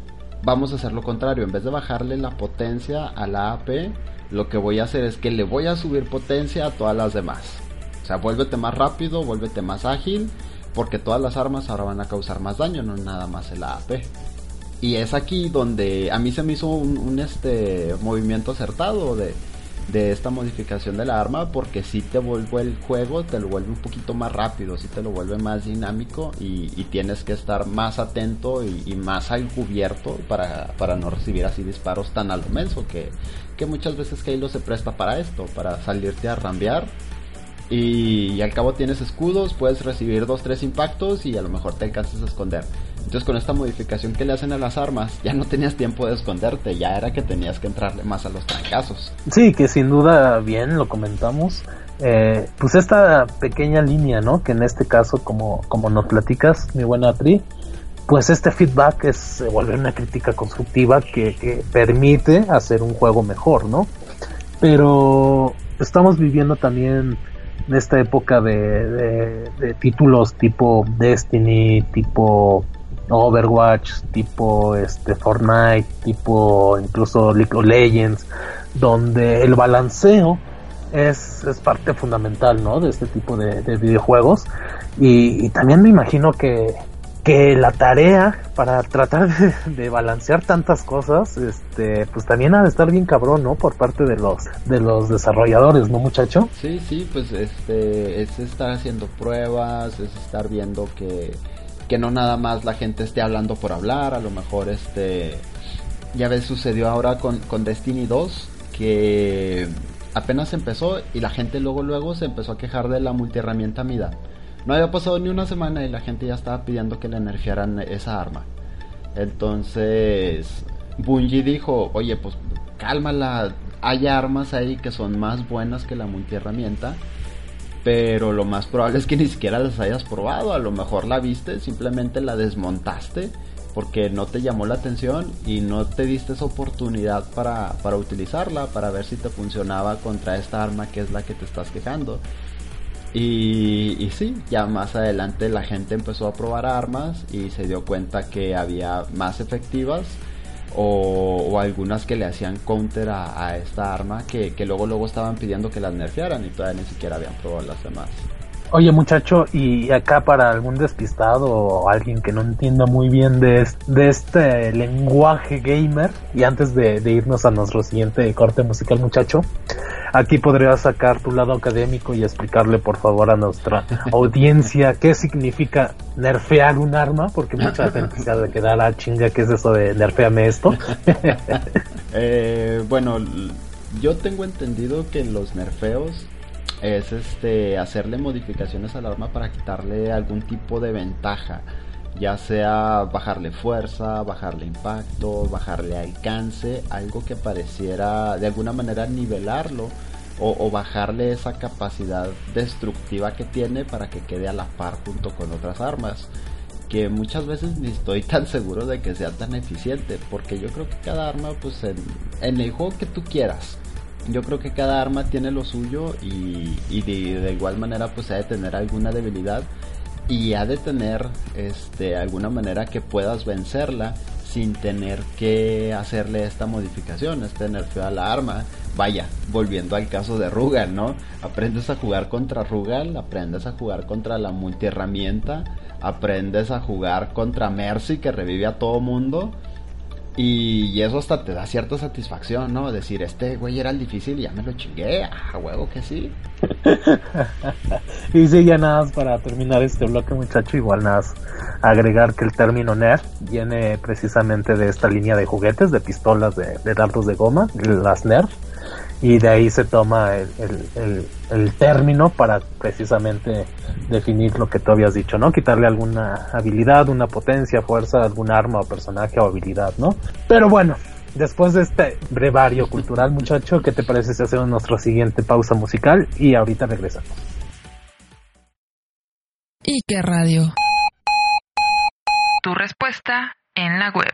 C: vamos a hacer lo contrario, en vez de bajarle la potencia a la AP, lo que voy a hacer es que le voy a subir potencia a todas las demás. O sea, vuélvete más rápido, vuélvete más ágil, porque todas las armas ahora van a causar más daño, no nada más el AP. Y es aquí donde a mí se me hizo un, este movimiento acertado de de esta modificación de la arma porque si te vuelve el juego, te lo vuelve un poquito más rápido, si te lo vuelve más dinámico y, tienes que estar más atento y, más al cubierto para, para, no recibir así disparos tan al menso que, que muchas veces Halo se presta para esto, para salirte a rambear y, al cabo tienes escudos, puedes recibir dos, tres impactos y a lo mejor te alcanzas a esconder. Entonces con esta modificación que le hacen a las armas, ya no tenías tiempo de esconderte, ya era que tenías que entrarle más a los trancazos.
B: Sí, que sin duda bien lo comentamos. Eh, pues esta pequeña línea, ¿no? Que en este caso, como, como nos platicas, mi buena Tri, pues este feedback es se vuelve una crítica constructiva que, que permite hacer un juego mejor, ¿no? Pero estamos viviendo también en esta época de, de, títulos tipo Destiny, tipo Overwatch, tipo este Fortnite, tipo incluso League of Legends, donde el balanceo es, es parte fundamental, ¿no? De este tipo de, videojuegos. Y, también me imagino que, que la tarea para tratar de, balancear tantas cosas, este, pues también ha de estar bien cabrón, ¿no? Por parte de los, de los desarrolladores, ¿no, muchacho?
C: Sí, sí, pues este, es estar haciendo pruebas, es estar viendo que que no nada más la gente esté hablando por hablar, a lo mejor este ya ves sucedió ahora con, con Destiny 2 que apenas empezó y la gente luego luego se empezó a quejar de la multiherramienta Mida. No había pasado ni una semana y la gente ya estaba pidiendo que le nerfearan esa arma. Entonces Bungie dijo, oye pues cálmala, hay armas ahí que son más buenas que la multiherramienta pero lo más probable es que ni siquiera las hayas probado. A lo mejor la viste, simplemente la desmontaste porque no te llamó la atención y no te diste esa oportunidad para, para utilizarla, para ver si te funcionaba contra esta arma que es la que te estás quejando. Y, sí, ya más adelante la gente empezó a probar armas y se dio cuenta que había más efectivas o, algunas que le hacían counter a, esta arma que, luego luego estaban pidiendo que las nerfearan y todavía ni siquiera habían probado las demás.
B: Oye muchacho, y acá para algún despistado o alguien que no entienda muy bien de, de este lenguaje gamer, y antes de, de irnos a nuestro siguiente corte musical muchacho, aquí podrías sacar tu lado académico y explicarle por favor a nuestra audiencia qué significa nerfear un arma, porque mucha gente se ha de quedar a ah, chinga qué es eso de nerfeame esto.
C: eh, bueno, yo tengo entendido que los nerfeos es este hacerle modificaciones al arma para quitarle algún tipo de ventaja ya sea bajarle fuerza, bajarle impacto, bajarle alcance, algo que pareciera de alguna manera nivelarlo o, bajarle esa capacidad destructiva que tiene para que quede a la par junto con otras armas. que muchas veces ni estoy tan seguro de que sea tan eficiente, porque yo creo que cada arma, pues en, el juego que tú quieras, yo creo que cada arma tiene lo suyo y, y de, igual manera pues ha de tener alguna debilidad y ha de tener este alguna manera que puedas vencerla sin tener que hacerle esta modificación, este nerfeo a la arma. Vaya, volviendo al caso de Rugal, ¿no? Aprendes a jugar contra Rugal, aprendes a jugar contra la multiherramienta, aprendes a jugar contra Mercy que revive a todo mundo y, eso hasta te da cierta satisfacción, ¿no? Decir, este güey era el difícil y ya me lo chingué. Ah, huevo que sí.
B: y sí, ya nada más para terminar este bloque, muchacho, igual nada agregar que el término Nerf viene precisamente de esta línea de juguetes, de pistolas de, de dardos de goma, las Nerf y de ahí se toma el, el, el, término para precisamente definir lo que tú habías dicho, ¿no? Quitarle alguna habilidad, una potencia, fuerza, algún arma o personaje o habilidad, ¿no? Pero bueno, después de este brevario cultural, muchacho, ¿qué te parece si hacemos nuestra siguiente pausa musical y ahorita regresamos?
A: ¿Y qué radio? Tu respuesta en la web.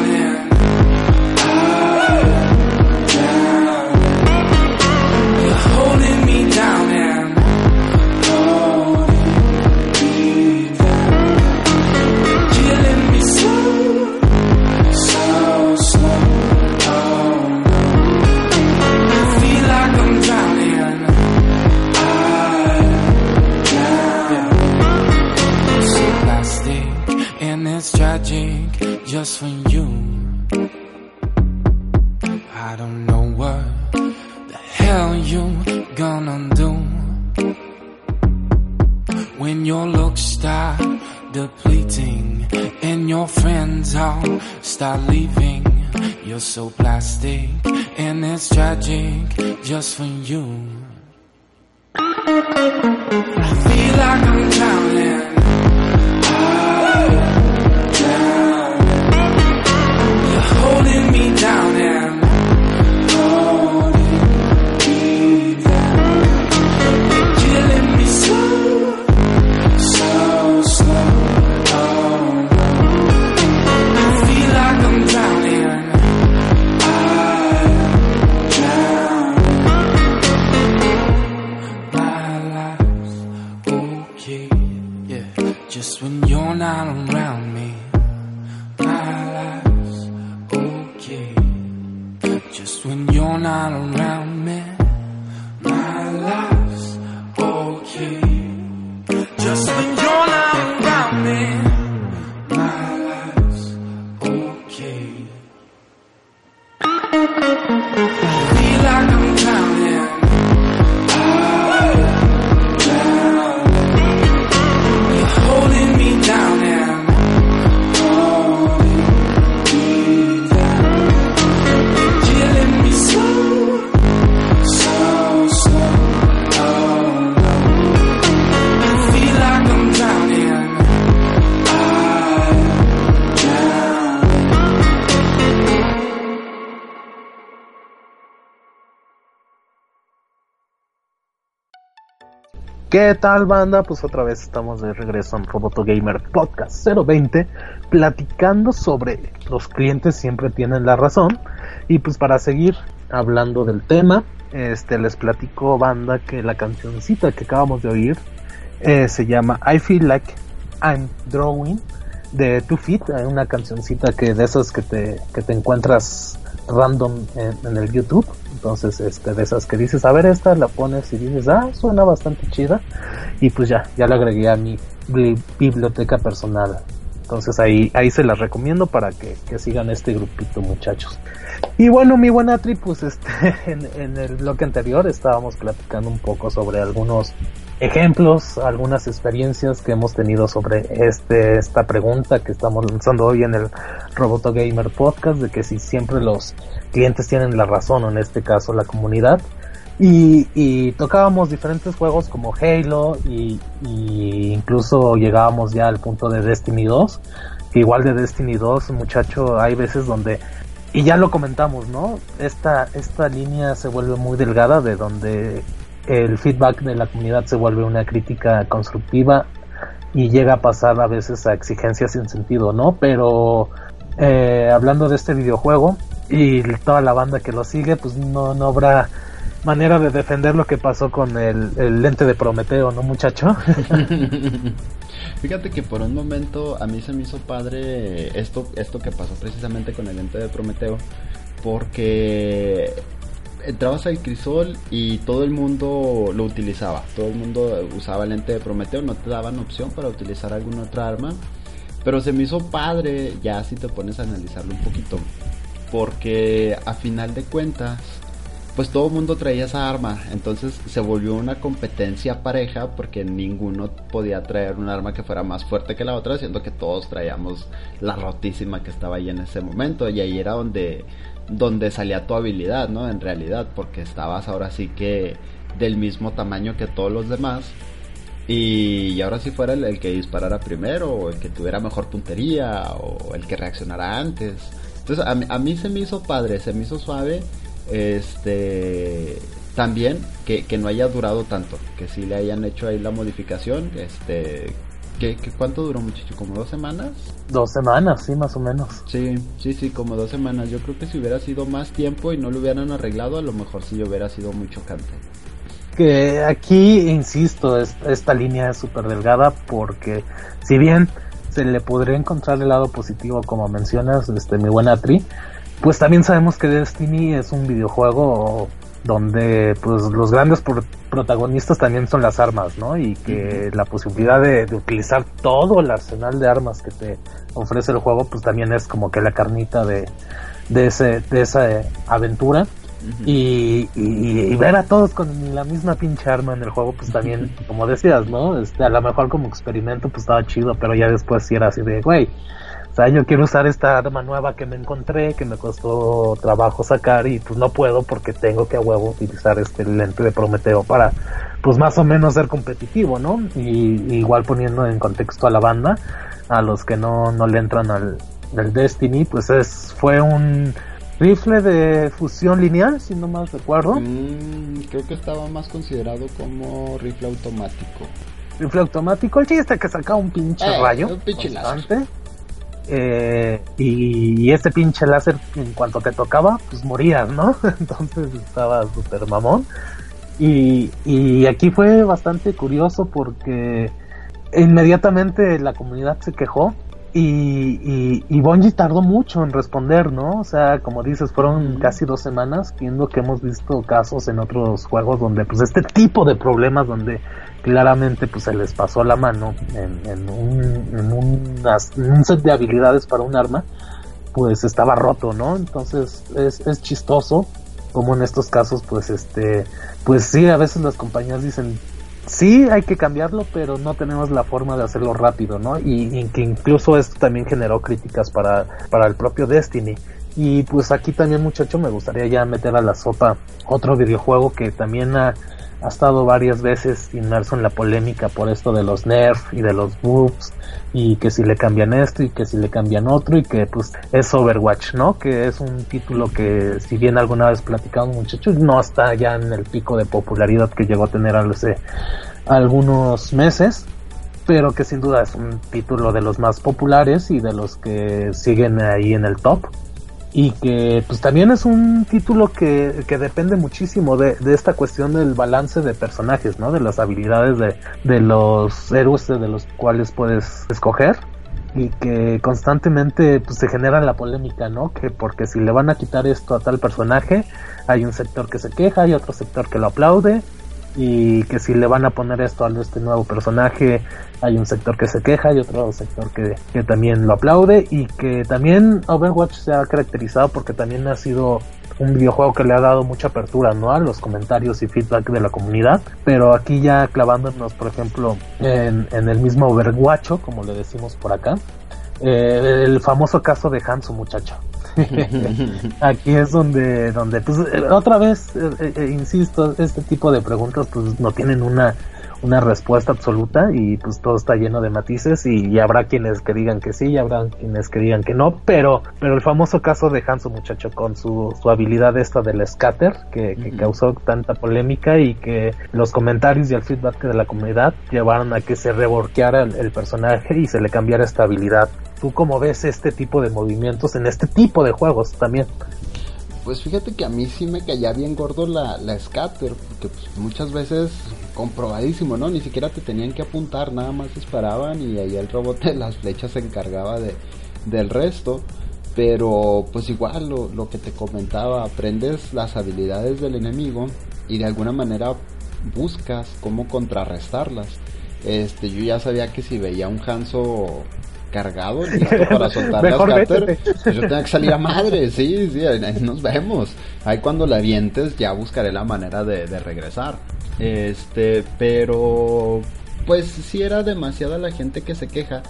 E: Just for you. I don't know what the hell you gonna do when your looks start depleting and your friends all start leaving. You're so plastic and it's tragic just for you. I feel like I'm drowning.
B: ¿Qué tal banda? Pues otra vez estamos de regreso en Roboto Gamer Podcast 020 platicando sobre los clientes siempre tienen la razón y pues para seguir hablando del tema este les platico banda que la cancioncita que acabamos de oír eh, se llama I Feel Like I'm Drawing de Two Feet, una cancioncita que de esas que te, que te encuentras random en, el YouTube. Entonces, este, de esas que dices, a ver, esta la pones y dices, ah, suena bastante chida. Y pues ya, ya la agregué a mi biblioteca personal Entonces ahí, ahí se las recomiendo para que, que sigan este grupito muchachos. Y bueno, mi buena tri, pues este, en, en el bloque anterior estábamos platicando un poco sobre algunos ejemplos, algunas experiencias que hemos tenido sobre este, esta pregunta que estamos lanzando hoy en el Roboto Gamer Podcast, de que si siempre los clientes tienen la razón, o en este caso la comunidad. Y, y tocábamos diferentes juegos como Halo y, y incluso llegábamos ya al punto de Destiny 2, que igual de Destiny 2, muchacho, hay veces donde y ya lo comentamos, ¿no? Esta, esta línea se vuelve muy delgada de donde el feedback de la comunidad se vuelve una crítica constructiva y llega a pasar a veces a exigencias sin sentido, ¿no? Pero eh, hablando de este videojuego y toda la banda que lo sigue, pues no, no habrá manera de defender lo que pasó con el, el lente de Prometeo, ¿no, muchacho?
C: Fíjate que por un momento a mí se me hizo padre esto, esto que pasó precisamente con el lente de Prometeo, porque entrabas al crisol y todo el mundo lo utilizaba, todo el mundo usaba el lente de Prometeo, no te daban opción para utilizar alguna otra arma, pero se me hizo padre ya si te pones a analizarlo un poquito, porque a final de cuentas pues todo el mundo traía esa arma, entonces se volvió una competencia pareja porque ninguno podía traer un arma que fuera más fuerte que la otra, siendo que todos traíamos la rotísima que estaba ahí en ese momento y ahí era donde donde salía tu habilidad, ¿no? En realidad, porque estabas ahora sí que del mismo tamaño que todos los demás. Y, ahora si fuera el, que disparara primero, o el que tuviera mejor puntería, o el que reaccionara antes. Entonces a, a mí se me hizo padre, se me hizo suave este también que, que, no haya durado tanto, que si le hayan hecho ahí la modificación, este ¿qué, cuánto duró muchacho? ¿Como dos semanas?
B: Dos semanas, sí, más o menos.
C: Sí, sí, sí, como dos semanas. Yo creo que si hubiera sido más tiempo y no lo hubieran arreglado, a lo mejor sí hubiera sido muy chocante.
B: Que aquí, insisto, esta línea es súper delgada porque si bien se le podría encontrar el lado positivo, como mencionas, este, mi buena Tri, pues también sabemos que Destiny es un videojuego donde pues los grandes protagonistas también son las armas, ¿no? Y que la posibilidad de, utilizar todo el arsenal de armas que te ofrece el juego, pues también es como que la carnita de, de, ese, de esa aventura. y, y, ver a todos con la misma pinche arma en el juego, pues también, como decías, ¿no? Este, a lo mejor como experimento, pues estaba chido, pero ya después sí era así de, güey, o sea, yo quiero usar esta arma nueva que me encontré, que me costó trabajo sacar y pues no puedo porque tengo que a huevo utilizar este lente de Prometeo para pues más o menos ser competitivo, ¿no? Y igual poniendo en contexto a la banda, a los que no, no le entran al, Destiny, pues es fue un rifle de fusión lineal, si no mal recuerdo.
C: Mm, creo que estaba más considerado como rifle automático.
B: Rifle automático, el chiste que sacaba un pinche eh, rayo. Un pinche eh, y, este pinche láser, en cuanto te tocaba, pues morías, ¿no? Entonces estaba súper mamón. Y, y aquí fue bastante curioso porque inmediatamente la comunidad se quejó y, y, y Bungie tardó mucho en responder, ¿no? O sea, como dices, fueron casi dos semanas, viendo que hemos visto casos en otros juegos donde, pues, este tipo de problemas donde claramente, pues, se les pasó la mano en, un, en, un set de habilidades para un arma, pues estaba roto, ¿no? Entonces, es, es chistoso como en estos casos, pues, este, pues sí, a veces las compañías dicen, sí hay que cambiarlo, pero no tenemos la forma de hacerlo rápido, ¿no? Y, que incluso esto también generó críticas para, para el propio Destiny. Y pues aquí también muchacho me gustaría ya meter a la sopa otro videojuego que también ha, ha estado varias veces inmerso en la polémica por esto de los nerfs y de los buffs y que si le cambian esto y que si le cambian otro y que pues es Overwatch, ¿no? Que es un título que si bien alguna vez platicado muchachos no está ya en el pico de popularidad que llegó a tener hace algunos meses pero que sin duda es un título de los más populares y de los que siguen ahí en el top y que pues también es un título que, que depende muchísimo de, de, esta cuestión del balance de personajes, ¿no? De las habilidades de, de los héroes de los cuales puedes escoger y que constantemente pues se genera la polémica, ¿no? Que porque si le van a quitar esto a tal personaje, hay un sector que se queja, hay otro sector que lo aplaude y que si le van a poner esto a este nuevo personaje hay un sector que se queja y otro sector que, que también lo aplaude y que también Overwatch se ha caracterizado porque también ha sido un videojuego que le ha dado mucha apertura ¿no? a los comentarios y feedback de la comunidad, pero aquí ya clavándonos, por ejemplo, en, en el mismo Overwatch, como le decimos por acá, eh, el famoso caso de Hanso, muchacho. Aquí es donde, donde pues, eh, otra vez, eh, eh, insisto, este tipo de preguntas pues no tienen una una respuesta absoluta y pues todo está lleno de matices y, habrá quienes que digan que sí y habrá quienes que digan que no, pero pero el famoso caso de Hanso muchacho con su, su habilidad esta del scatter que, que causó tanta polémica y que los comentarios y el feedback de la comunidad llevaron a que se reborqueara el, personaje y se le cambiara esta habilidad. ¿Tú cómo ves este tipo de movimientos en este tipo de juegos también?
C: Pues fíjate que a mí sí me caía bien gordo la, la scatter, porque pues, muchas veces comprobadísimo, ¿no? Ni siquiera te tenían que apuntar, nada más esperaban y ahí el robot de las flechas se encargaba de, del resto. Pero pues igual lo, lo que te comentaba, aprendes las habilidades del enemigo y de alguna manera buscas cómo contrarrestarlas. Este, yo ya sabía que si veía un Hanzo cargado, listo para soltar las pues yo tenía que salir a madre, sí, sí, ahí nos vemos. Ahí cuando la avientes ya buscaré la manera de, de regresar. Este, pero pues sí era demasiada la gente que se queja,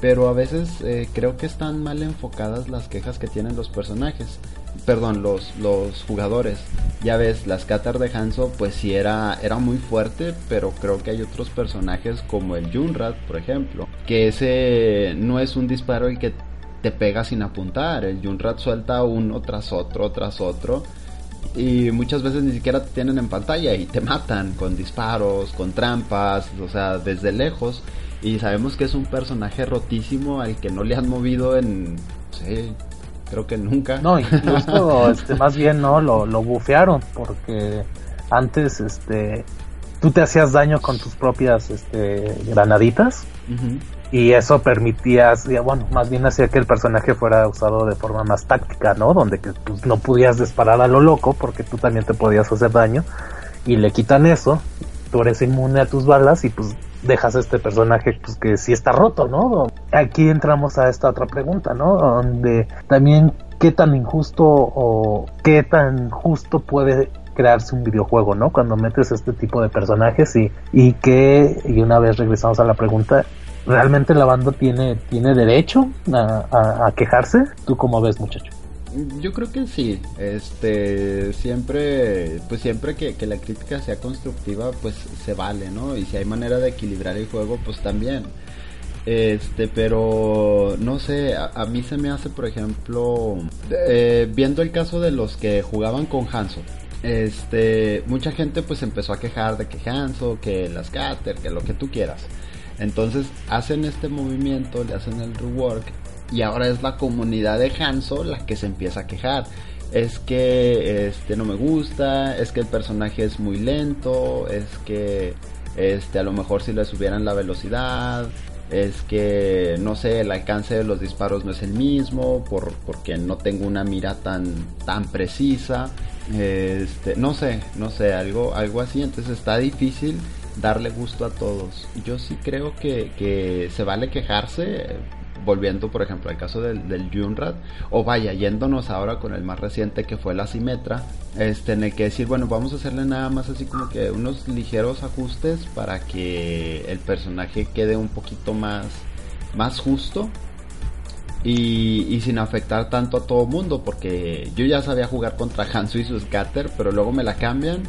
C: pero a veces eh, creo que están mal enfocadas las quejas que tienen los personajes, perdón, los, los jugadores. Ya ves, la scatter de Hanzo pues sí era, era muy fuerte, pero creo que hay otros personajes como el Junrat, por ejemplo, que ese no es un disparo y que te pega sin apuntar, el Junrat suelta uno tras otro, tras otro y muchas veces ni siquiera te tienen en pantalla y te matan con disparos, con trampas, o sea, desde lejos. Y sabemos que es un personaje rotísimo al que no le han movido en, no sé, creo que nunca.
B: No, incluso, este, más bien, no, lo, lo bufearon porque antes, este, tú te hacías daño con tus propias, este, granaditas y eso permitía, bueno, más bien hacía que el personaje fuera usado de forma más táctica, ¿no? Donde que pues, no podías disparar a lo loco porque tú también te podías hacer daño y le quitan eso, tú eres inmune a tus balas y pues dejas a este personaje pues que sí está roto, ¿no? Aquí entramos a esta otra pregunta, ¿no? Donde también qué tan injusto o qué tan justo puede crearse un videojuego, ¿no? Cuando metes este tipo de personajes y, y que, y una vez regresamos a la pregunta, ¿realmente la banda tiene, tiene derecho a, quejarse? ¿Tú cómo ves, muchacho?
C: Yo creo que sí, este, siempre, pues siempre que, la crítica sea constructiva, pues se vale, ¿no? Y si hay manera de equilibrar el juego, pues también. Este, pero no sé, a, mí se me hace, por ejemplo, eh, viendo el caso de los que jugaban con Hanso, este, mucha gente pues empezó a quejar de que Hanso, que las Cater, que lo que tú quieras. Entonces hacen este movimiento, le hacen el rework y ahora es la comunidad de Hanso la que se empieza a quejar. Es que este no me gusta, es que el personaje es muy lento, es que este a lo mejor si le subieran la velocidad, es que no sé, el alcance de los disparos no es el mismo por, porque no tengo una mira tan tan precisa. Este, no sé, no sé, algo algo así, entonces está difícil darle gusto a todos. Yo sí creo que, que se vale quejarse, volviendo por ejemplo al caso del, del Junrad, o vaya, yéndonos ahora con el más reciente que fue la Simetra, este, en el que decir, bueno, vamos a hacerle nada más así como que unos ligeros ajustes para que el personaje quede un poquito más, más justo. Y, y, sin afectar tanto a todo mundo, porque yo ya sabía jugar contra Hansu y su scatter, pero luego me la cambian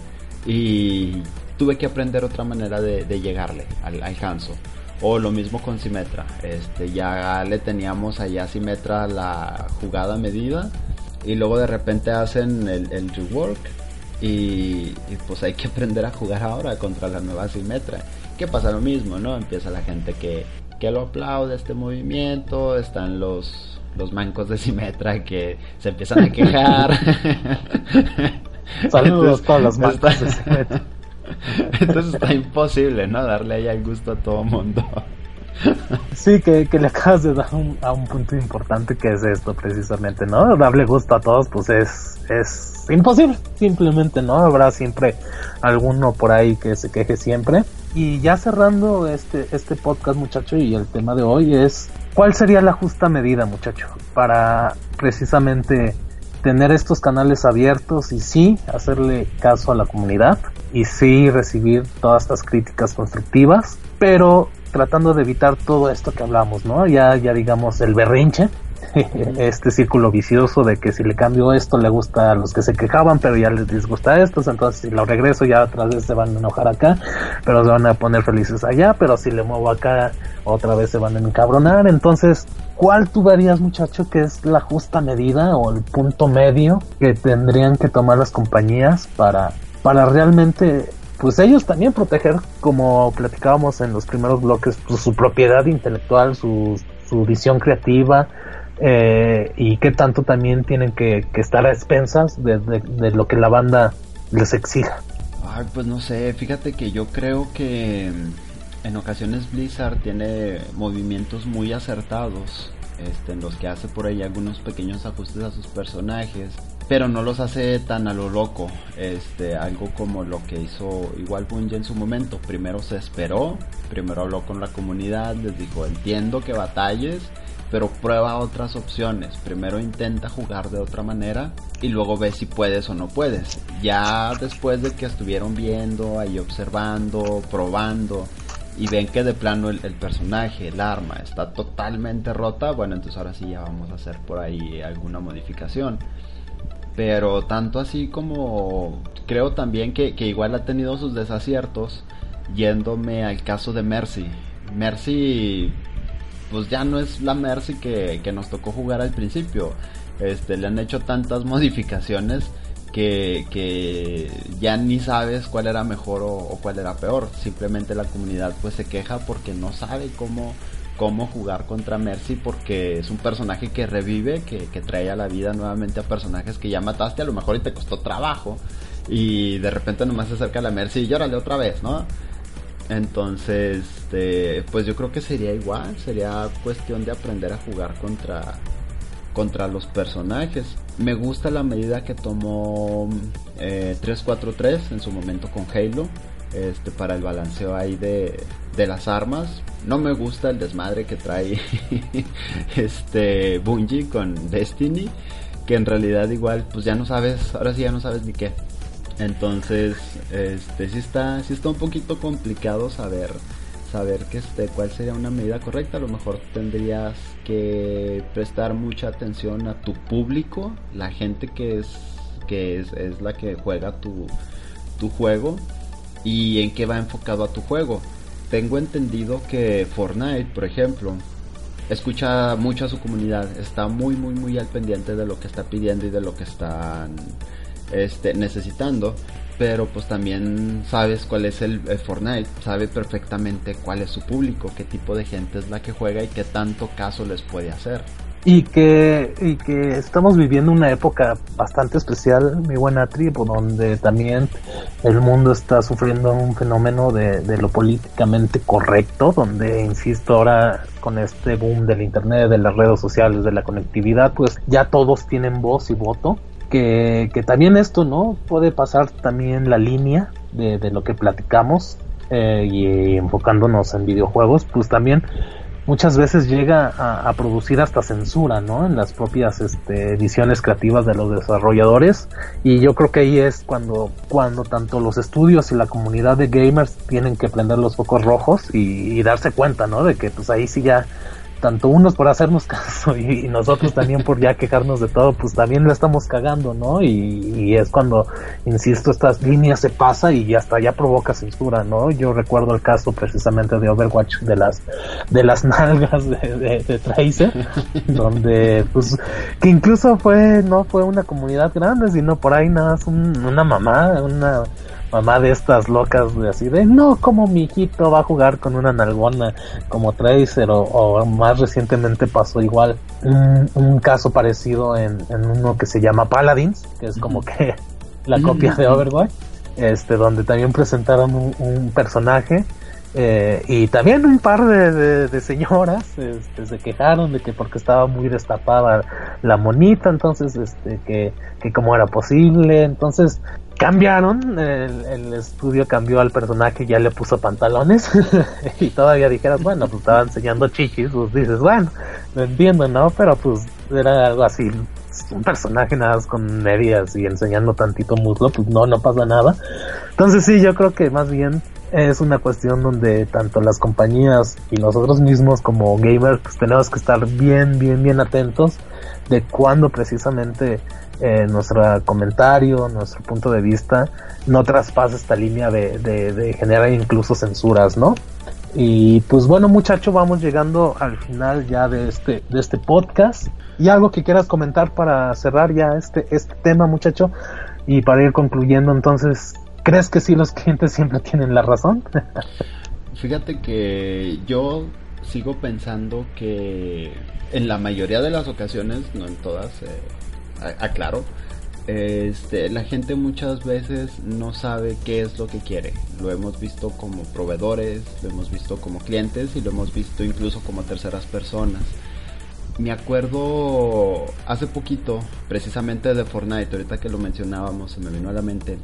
C: y tuve que aprender otra manera de, llegarle al, al Hanzo. O lo mismo con Simetra. Este, ya le teníamos allá a Simetra la jugada medida. Y luego de repente hacen el, el rework. Y, pues hay que aprender a jugar ahora contra la nueva Simetra. Que pasa lo mismo, ¿no? Empieza la gente que, que lo aplaude este movimiento. Están los, los mancos de Simetra que se empiezan a quejar.
B: Saludos a todos los mancos de Simetra.
C: Entonces está imposible, ¿no? Darle ahí el gusto a todo mundo.
B: Sí, que, que le acabas de dar a un punto importante que es esto precisamente, ¿no? Darle gusto a todos, pues es, es imposible, simplemente, ¿no? Habrá siempre alguno por ahí que se queje siempre. Y ya cerrando este, este podcast, muchacho, y el tema de hoy es, ¿cuál sería la justa medida, muchacho? Para precisamente tener estos canales abiertos y sí hacerle caso a la comunidad y sí recibir todas estas críticas constructivas, pero tratando de evitar todo esto que hablamos, ¿no? Ya, ya digamos el berrinche, este círculo vicioso de que si le cambio esto le gusta a los que se quejaban, pero ya les disgusta a estos, entonces si lo regreso ya otra vez se van a enojar acá, pero se van a poner felices allá, pero si le muevo acá otra vez se van a encabronar, entonces ¿cuál tú verías muchacho que es la justa medida o el punto medio que tendrían que tomar las compañías para, para realmente pues ellos también proteger, como platicábamos en los primeros bloques, pues, su propiedad intelectual, su, su visión creativa, eh, y qué tanto también tienen que, estar a expensas de, lo que la banda les exija.
C: Ay, pues no sé, fíjate que yo creo que mm, en ocasiones Blizzard tiene movimientos muy acertados, este, en los que hace por ahí algunos pequeños ajustes a sus personajes, pero no los hace tan a lo loco, este, algo como lo que hizo igual Bungie en su momento, primero se esperó, primero habló con la comunidad, les dijo, entiendo que batalles, pero prueba otras opciones. Primero intenta jugar de otra manera y luego ve si puedes o no puedes. Ya después de que estuvieron viendo, ahí observando, probando y ven que de plano el, personaje, el arma está totalmente rota, bueno, entonces ahora sí ya vamos a hacer por ahí alguna modificación. Pero tanto así como creo también que, que igual ha tenido sus desaciertos yéndome al caso de Mercy. Mercy pues ya no es la Mercy que, nos tocó jugar al principio. Este, le han hecho tantas modificaciones que, que ya ni sabes cuál era mejor o, cuál era peor. Simplemente la comunidad pues se queja porque no sabe cómo, cómo jugar contra Mercy porque es un personaje que revive, que, que trae a la vida nuevamente a personajes que ya mataste a lo mejor y te costó trabajo. Y de repente nomás se acerca a la Mercy y llórale otra vez, ¿no? Entonces, este, pues yo creo que sería igual, sería cuestión de aprender a jugar contra, contra los personajes. Me gusta la medida que tomó eh, 343 en su momento con Halo, este, para el balanceo ahí de, de las armas. No me gusta el desmadre que trae este Bungie con Destiny, que en realidad igual pues ya no sabes, ahora sí ya no sabes ni qué. Entonces, este sí está, sí está un poquito complicado saber saber que este cuál sería una medida correcta. A lo mejor tendrías que prestar mucha atención a tu público, la gente que es que es, es la que juega tu, tu juego y en qué va enfocado a tu juego. Tengo entendido que Fortnite, por ejemplo, escucha mucho a su comunidad, está muy muy muy al pendiente de lo que está pidiendo y de lo que están este, necesitando, pero pues también sabes cuál es el, Fortnite, sabe perfectamente cuál es su público, qué tipo de gente es la que juega y qué tanto caso les puede hacer.
B: Y que, y que estamos viviendo una época bastante especial, mi buena tribu, donde también el mundo está sufriendo un fenómeno de, de lo políticamente correcto, donde, insisto, ahora con este boom del Internet, de las redes sociales, de la conectividad, pues ya todos tienen voz y voto que, que también esto, ¿no? Puede pasar también la línea de, de lo que platicamos eh, y enfocándonos en videojuegos, pues también muchas veces llega a, producir hasta censura, ¿no? En las propias este, ediciones creativas de los desarrolladores y yo creo que ahí es cuando, cuando tanto los estudios y la comunidad de gamers tienen que prender los focos rojos y, y darse cuenta, ¿no? De que pues ahí sí ya tanto unos por hacernos caso y, nosotros también por ya quejarnos de todo, pues también lo estamos cagando, ¿no? Y, es cuando, insisto, estas líneas se pasa y hasta ya provoca censura, ¿no? Yo recuerdo el caso precisamente de Overwatch de las de las nalgas de, de, Tracer, donde pues que incluso fue no fue una comunidad grande, sino por ahí nada más una mamá, una mamá de estas locas de así de no como mi hijito va a jugar con una nalgona como Tracer o, más recientemente pasó igual un, caso parecido en, uno que se llama Paladins que es como que la copia de Overwatch este donde también presentaron un, personaje Eh, y también un par de, de, señoras este, se quejaron de que porque estaba muy destapada la monita, entonces este, que, que cómo era posible, entonces cambiaron, el, estudio cambió al personaje, ya le puso pantalones y todavía dijeras, bueno, pues estaba enseñando chichis, pues dices, bueno, lo entiendo, ¿no? Pero pues era algo así, un personaje nada más con medias y enseñando tantito muslo, pues no, no pasa nada. Entonces sí, yo creo que más bien es una cuestión donde tanto las compañías y nosotros mismos como gamers pues tenemos que estar bien, bien, bien atentos de cuándo precisamente eh, nuestro comentario, nuestro punto de vista no traspasa esta línea de, de, de generar incluso censuras, ¿no? Y pues bueno muchacho, vamos llegando al final ya de este, de este podcast. Y algo que quieras comentar para cerrar ya este, este tema muchacho y para ir concluyendo entonces, ¿crees que sí los clientes siempre tienen la razón?
C: Fíjate que yo sigo pensando que en la mayoría de las ocasiones, no en todas, eh, aclaro, este, la gente muchas veces no sabe qué es lo que quiere. Lo hemos visto como proveedores, lo hemos visto como clientes y lo hemos visto incluso como terceras personas. Me acuerdo hace poquito, precisamente de Fortnite, ahorita que lo mencionábamos, se me vino a la mente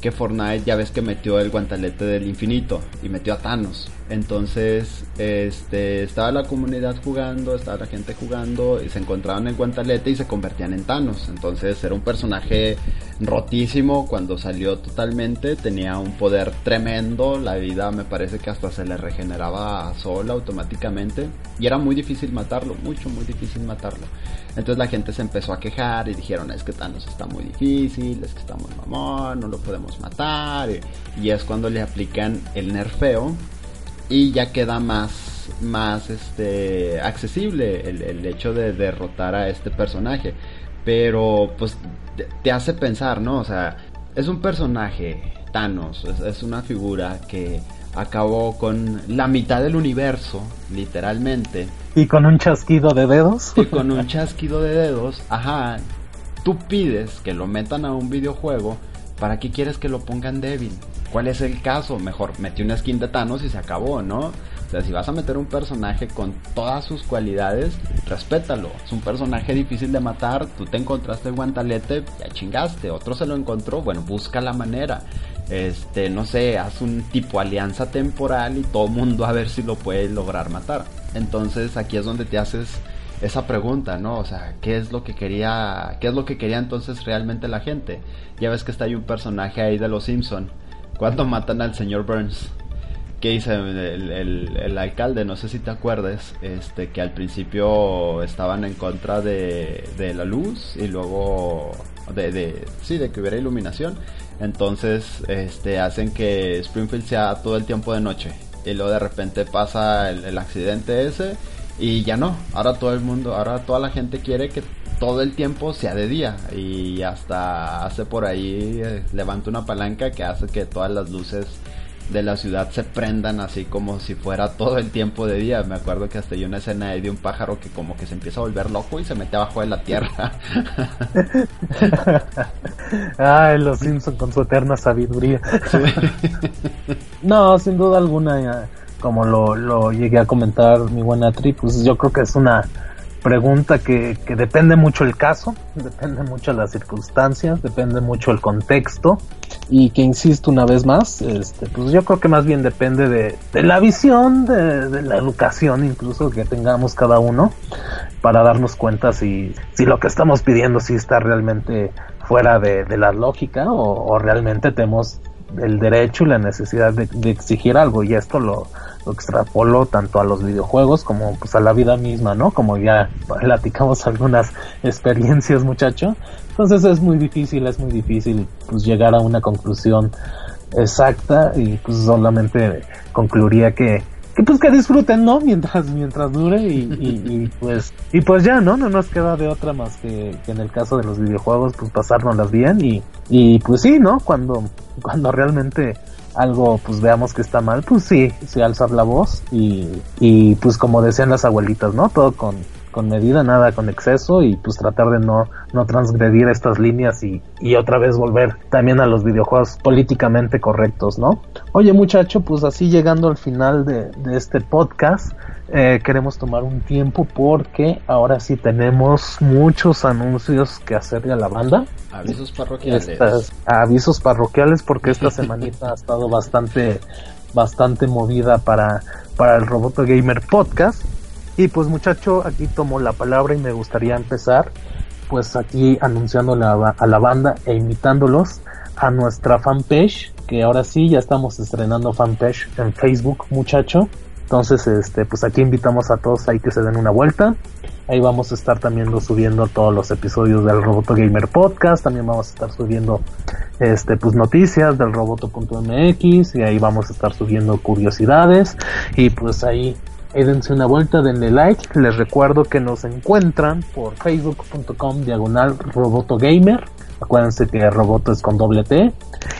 C: que Fortnite ya ves que metió el guantalete del infinito y metió a Thanos. Entonces, este, estaba la comunidad jugando, estaba la gente jugando y se encontraban el guantalete y se convertían en Thanos. Entonces, era un personaje rotísimo cuando salió totalmente, tenía un poder tremendo, la vida me parece que hasta se le regeneraba sola automáticamente y era muy difícil matarlo, mucho, muy difícil matarlo. Entonces la gente se empezó a quejar y dijeron, es que Thanos está muy difícil, es que está muy mamón, no lo podemos matar. Y es cuando le aplican el nerfeo y ya queda más, más este, accesible el, hecho de derrotar a este personaje. Pero pues te, hace pensar, ¿no? O sea, es un personaje, Thanos, es, una figura que acabó con la mitad del universo, literalmente.
B: Y con un chasquido de dedos.
C: Y con un chasquido de dedos, ajá. Tú pides que lo metan a un videojuego, ¿para qué quieres que lo pongan débil? ¿Cuál es el caso? Mejor metí una skin de Thanos y se acabó, ¿no? O sea, si vas a meter un personaje con todas sus cualidades, respétalo. Es un personaje difícil de matar, tú te encontraste el guantalete, ya chingaste. Otro se lo encontró, bueno, busca la manera. Este, no sé, haz un tipo alianza temporal y todo mundo a ver si lo puede lograr matar. Entonces aquí es donde te haces esa pregunta, ¿no? O sea, ¿qué es lo que quería, qué es lo que quería entonces realmente la gente? Ya ves que está ahí un personaje ahí de los Simpson cuando matan al señor Burns, ¿qué dice el, alcalde? No sé si te acuerdes, este, que al principio estaban en contra de, la luz y luego de, de, sí, de que hubiera iluminación. Entonces, este, hacen que Springfield sea todo el tiempo de noche. Y luego de repente pasa el, el accidente ese y ya no. Ahora todo el mundo, ahora toda la gente quiere que todo el tiempo sea de día y hasta hace por ahí eh, levanta una palanca que hace que todas las luces de la ciudad se prendan así como si fuera todo el tiempo de día. Me acuerdo que hasta hay una escena de un pájaro que como que se empieza a volver loco y se mete abajo de la tierra.
B: Ay, los Simpson con su eterna sabiduría. no, sin duda alguna, como lo, lo llegué a comentar mi buena tri, pues yo creo que es una pregunta que, que, depende mucho el caso, depende mucho las circunstancias, depende mucho el contexto. Y que insisto una vez más, este, pues yo creo que más bien depende de, de la visión, de, de, la educación incluso que tengamos cada uno para darnos cuenta si, si lo que estamos pidiendo si está realmente fuera de, de la lógica o, o realmente tenemos el derecho y la necesidad de, de exigir algo. Y esto lo, lo extrapolo tanto a los videojuegos como pues a la vida misma, ¿no? Como ya platicamos algunas experiencias, muchacho. Entonces es muy difícil, es muy difícil pues llegar a una conclusión exacta y pues solamente concluiría que que pues que disfruten, ¿no? Mientras mientras dure y, y, pues y pues ya, ¿no? No nos queda de otra más que, que en el caso de los videojuegos pues pasárnoslas bien y, y pues sí, ¿no? Cuando cuando realmente algo pues veamos que está mal, pues sí, sí alzar la voz y, y pues como decían las abuelitas, ¿no? Todo con, con medida, nada con exceso y pues tratar de no, no transgredir estas líneas y, y otra vez volver también a los videojuegos políticamente correctos, ¿no? Oye muchacho, pues así llegando al final de, de este podcast, eh, queremos tomar un tiempo porque ahora sí tenemos muchos anuncios que hacerle a la banda.
C: Avisos parroquiales.
B: Estas- avisos parroquiales porque esta semanita ha estado bastante bastante movida para para el Roboto Gamer Podcast y pues muchacho aquí tomo la palabra y me gustaría empezar pues aquí anunciando la- a la banda e invitándolos a nuestra fanpage que ahora sí ya estamos estrenando fanpage en Facebook muchacho. Entonces este pues aquí invitamos a todos ahí que se den una vuelta. Ahí vamos a estar también subiendo todos los episodios del Roboto Gamer Podcast. También vamos a estar subiendo este pues noticias del roboto.mx y ahí vamos a estar subiendo curiosidades. Y pues ahí ahí dense una vuelta, denle like. Les recuerdo que nos encuentran por facebook.com diagonal roboto gamer. Acuérdense que roboto es con doble T.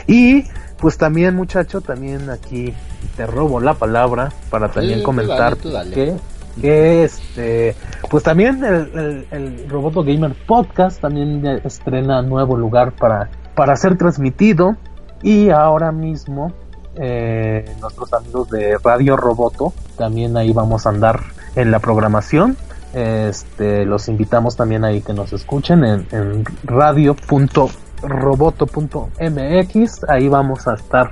B: Y pues también muchacho, también aquí te robo la palabra para también comentar
C: dale, tú dale.
B: que que este pues también el, el, el Roboto Gamer Podcast también estrena nuevo lugar para para ser transmitido y ahora mismo eh, nuestros amigos de Radio Roboto también ahí vamos a andar en la programación. Este los invitamos también ahí que nos escuchen en, en radio.roboto.mx ahí vamos a estar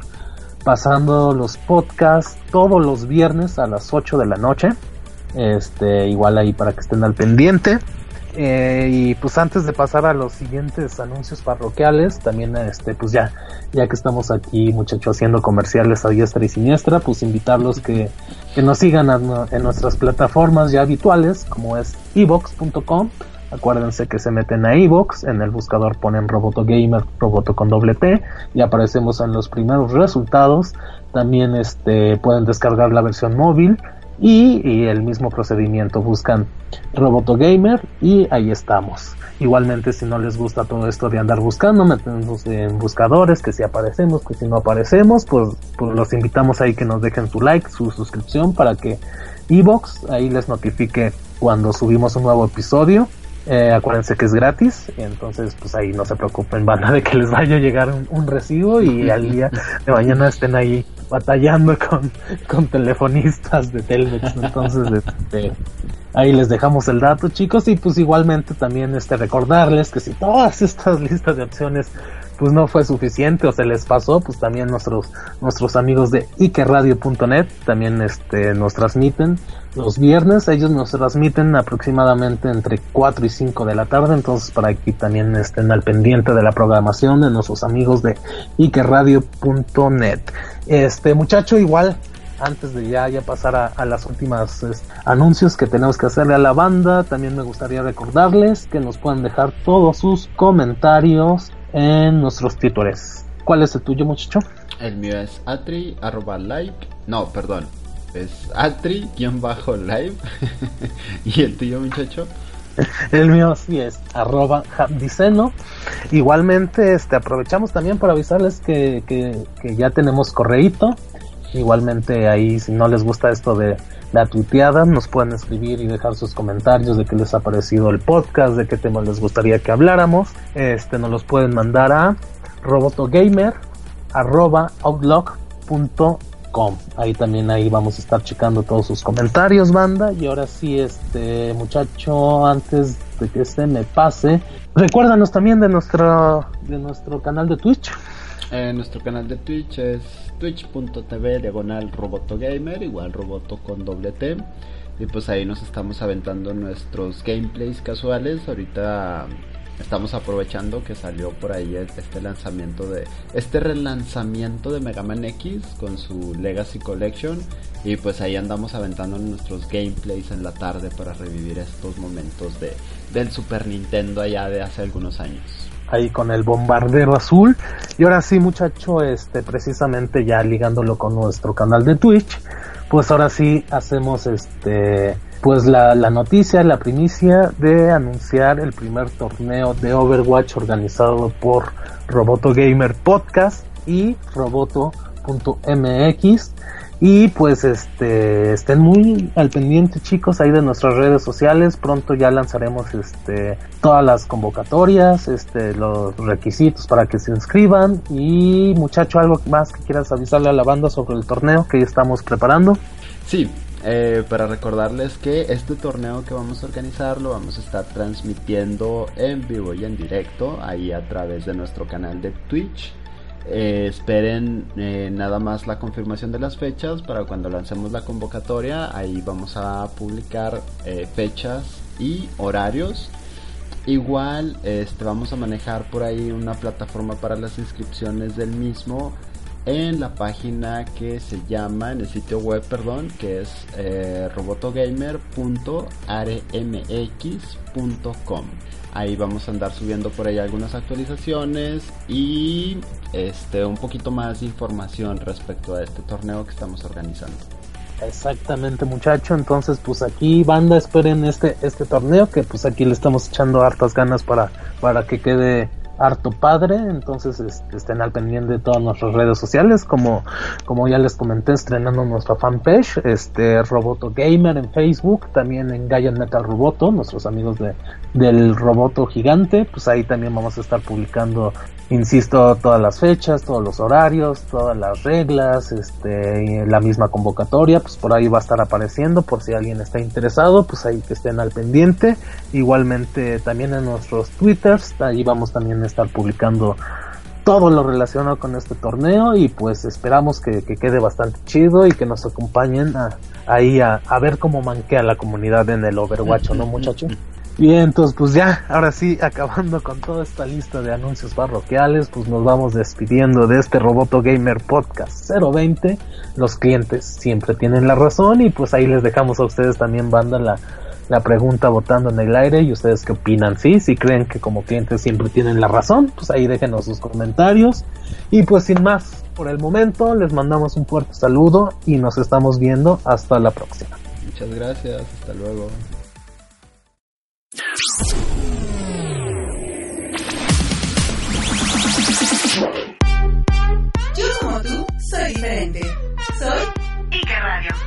B: pasando los podcasts todos los viernes a las 8 de la noche. Este igual ahí para que estén al pendiente Eh, y pues antes de pasar a los siguientes anuncios parroquiales también este pues ya ya que estamos aquí muchachos haciendo comerciales a diestra y siniestra pues invitarlos que, que nos sigan en nuestras plataformas ya habituales como es evox.com acuérdense que se meten a evox en el buscador ponen roboto gamer roboto con doble T y aparecemos en los primeros resultados. También este pueden descargar la versión móvil y, el mismo procedimiento buscan Roboto Gamer y ahí estamos. Igualmente si no les gusta todo esto de andar buscando, meternos en buscadores, que si aparecemos, que si no aparecemos, pues, pues los invitamos ahí que nos dejen su like, su suscripción para que Evox ahí les notifique cuando subimos un nuevo episodio. Eh, acuérdense que es gratis, entonces pues ahí no se preocupen, banda, de que les vaya a llegar un, un recibo y al día de mañana estén ahí batallando con, con telefonistas de Telmex. Entonces, este, ahí les dejamos el dato, chicos, y pues igualmente también este recordarles que si todas estas listas de opciones pues no fue suficiente o se les pasó, pues también nuestros nuestros amigos de ikeradio.net también este nos transmiten los viernes, ellos nos transmiten aproximadamente entre 4 y 5 de la tarde, entonces para que también estén al pendiente de la programación de nuestros amigos de ikeradio.net. Este muchacho igual antes de ya, ya pasar a, a las últimas es, anuncios que tenemos que hacerle a la banda, también me gustaría recordarles que nos pueden dejar todos sus comentarios en nuestros títulos. ¿Cuál es el tuyo, muchacho?
C: El mío es atri arroba like. No, perdón. Es atri guion bajo live. y el tuyo, muchacho.
B: El mío sí es arroba Diceno. Igualmente, este aprovechamos también para avisarles que, que, que ya tenemos correíto. Igualmente ahí si no les gusta esto de la tuiteada, nos pueden escribir y dejar sus comentarios de qué les ha parecido el podcast, de qué tema les gustaría que habláramos. Este nos los pueden mandar a robotogamer arroba outlook.com. Ahí también ahí vamos a estar checando todos sus comentarios, banda. Y ahora sí, este muchacho, antes de que se me pase, recuérdanos también de nuestro de nuestro canal de Twitch.
C: Eh, nuestro canal de Twitch es twitch.tv diagonal robotogamer, igual roboto con doble T. Y pues ahí nos estamos aventando nuestros gameplays casuales. Ahorita estamos aprovechando que salió por ahí este lanzamiento de este relanzamiento de Mega Man X con su Legacy Collection y pues ahí andamos aventando nuestros gameplays en la tarde para revivir estos momentos de del Super Nintendo allá de hace algunos años
B: ahí con el bombardero azul. Y ahora sí, muchacho, este, precisamente ya ligándolo con nuestro canal de Twitch, pues ahora sí hacemos este, pues la, la noticia, la primicia de anunciar el primer torneo de Overwatch organizado por Roboto Gamer Podcast y Roboto.mx. Y pues este estén muy al pendiente chicos ahí de nuestras redes sociales. Pronto ya lanzaremos este todas las convocatorias, este los requisitos para que se inscriban. Y muchacho, algo más que quieras avisarle a la banda sobre el torneo que estamos preparando.
C: Sí, eh, para recordarles que este torneo que vamos a organizar lo vamos a estar transmitiendo en vivo y en directo ahí a través de nuestro canal de Twitch eh, esperen eh, nada más la confirmación de las fechas para cuando lancemos la convocatoria. Ahí vamos a publicar eh, fechas y horarios. Igual este, vamos a manejar por ahí una plataforma para las inscripciones del mismo en la página que se llama, en el sitio web, perdón, que es robotogamer.aremx.com. Ahí vamos a andar subiendo por ahí algunas actualizaciones y este un poquito más de información respecto a este torneo que estamos organizando.
B: Exactamente muchacho, entonces pues aquí banda esperen este este torneo que pues aquí le estamos echando hartas ganas para para que quede harto padre, entonces estén al pendiente de todas nuestras redes sociales, como, como ya les comenté, estrenando nuestra fanpage, este Roboto Gamer en Facebook, también en Gaia Metal Roboto, nuestros amigos de, del Roboto Gigante, pues ahí también vamos a estar publicando insisto, todas las fechas, todos los horarios, todas las reglas, este, la misma convocatoria, pues por ahí va a estar apareciendo, por si alguien está interesado, pues ahí que estén al pendiente. Igualmente también en nuestros twitters, ahí vamos también estar publicando todo lo relacionado con este torneo y pues esperamos que, quede bastante chido y que nos acompañen ahí a, a, ver cómo manquea la comunidad en el Overwatch, ¿no muchachos? Bien, entonces pues ya, ahora sí, acabando con toda esta lista de anuncios parroquiales, pues nos vamos despidiendo de este Roboto Gamer Podcast 020. Los clientes siempre tienen la razón y pues ahí les dejamos a ustedes también, banda, la, la pregunta votando en el aire y ustedes qué opinan, sí, si creen que como clientes siempre tienen la razón, pues ahí déjenos sus comentarios. Y pues sin más, por el momento les mandamos un fuerte saludo y nos estamos viendo hasta la próxima.
C: Muchas gracias, hasta luego. Yo como tú soy diferente, soy Ica Radio.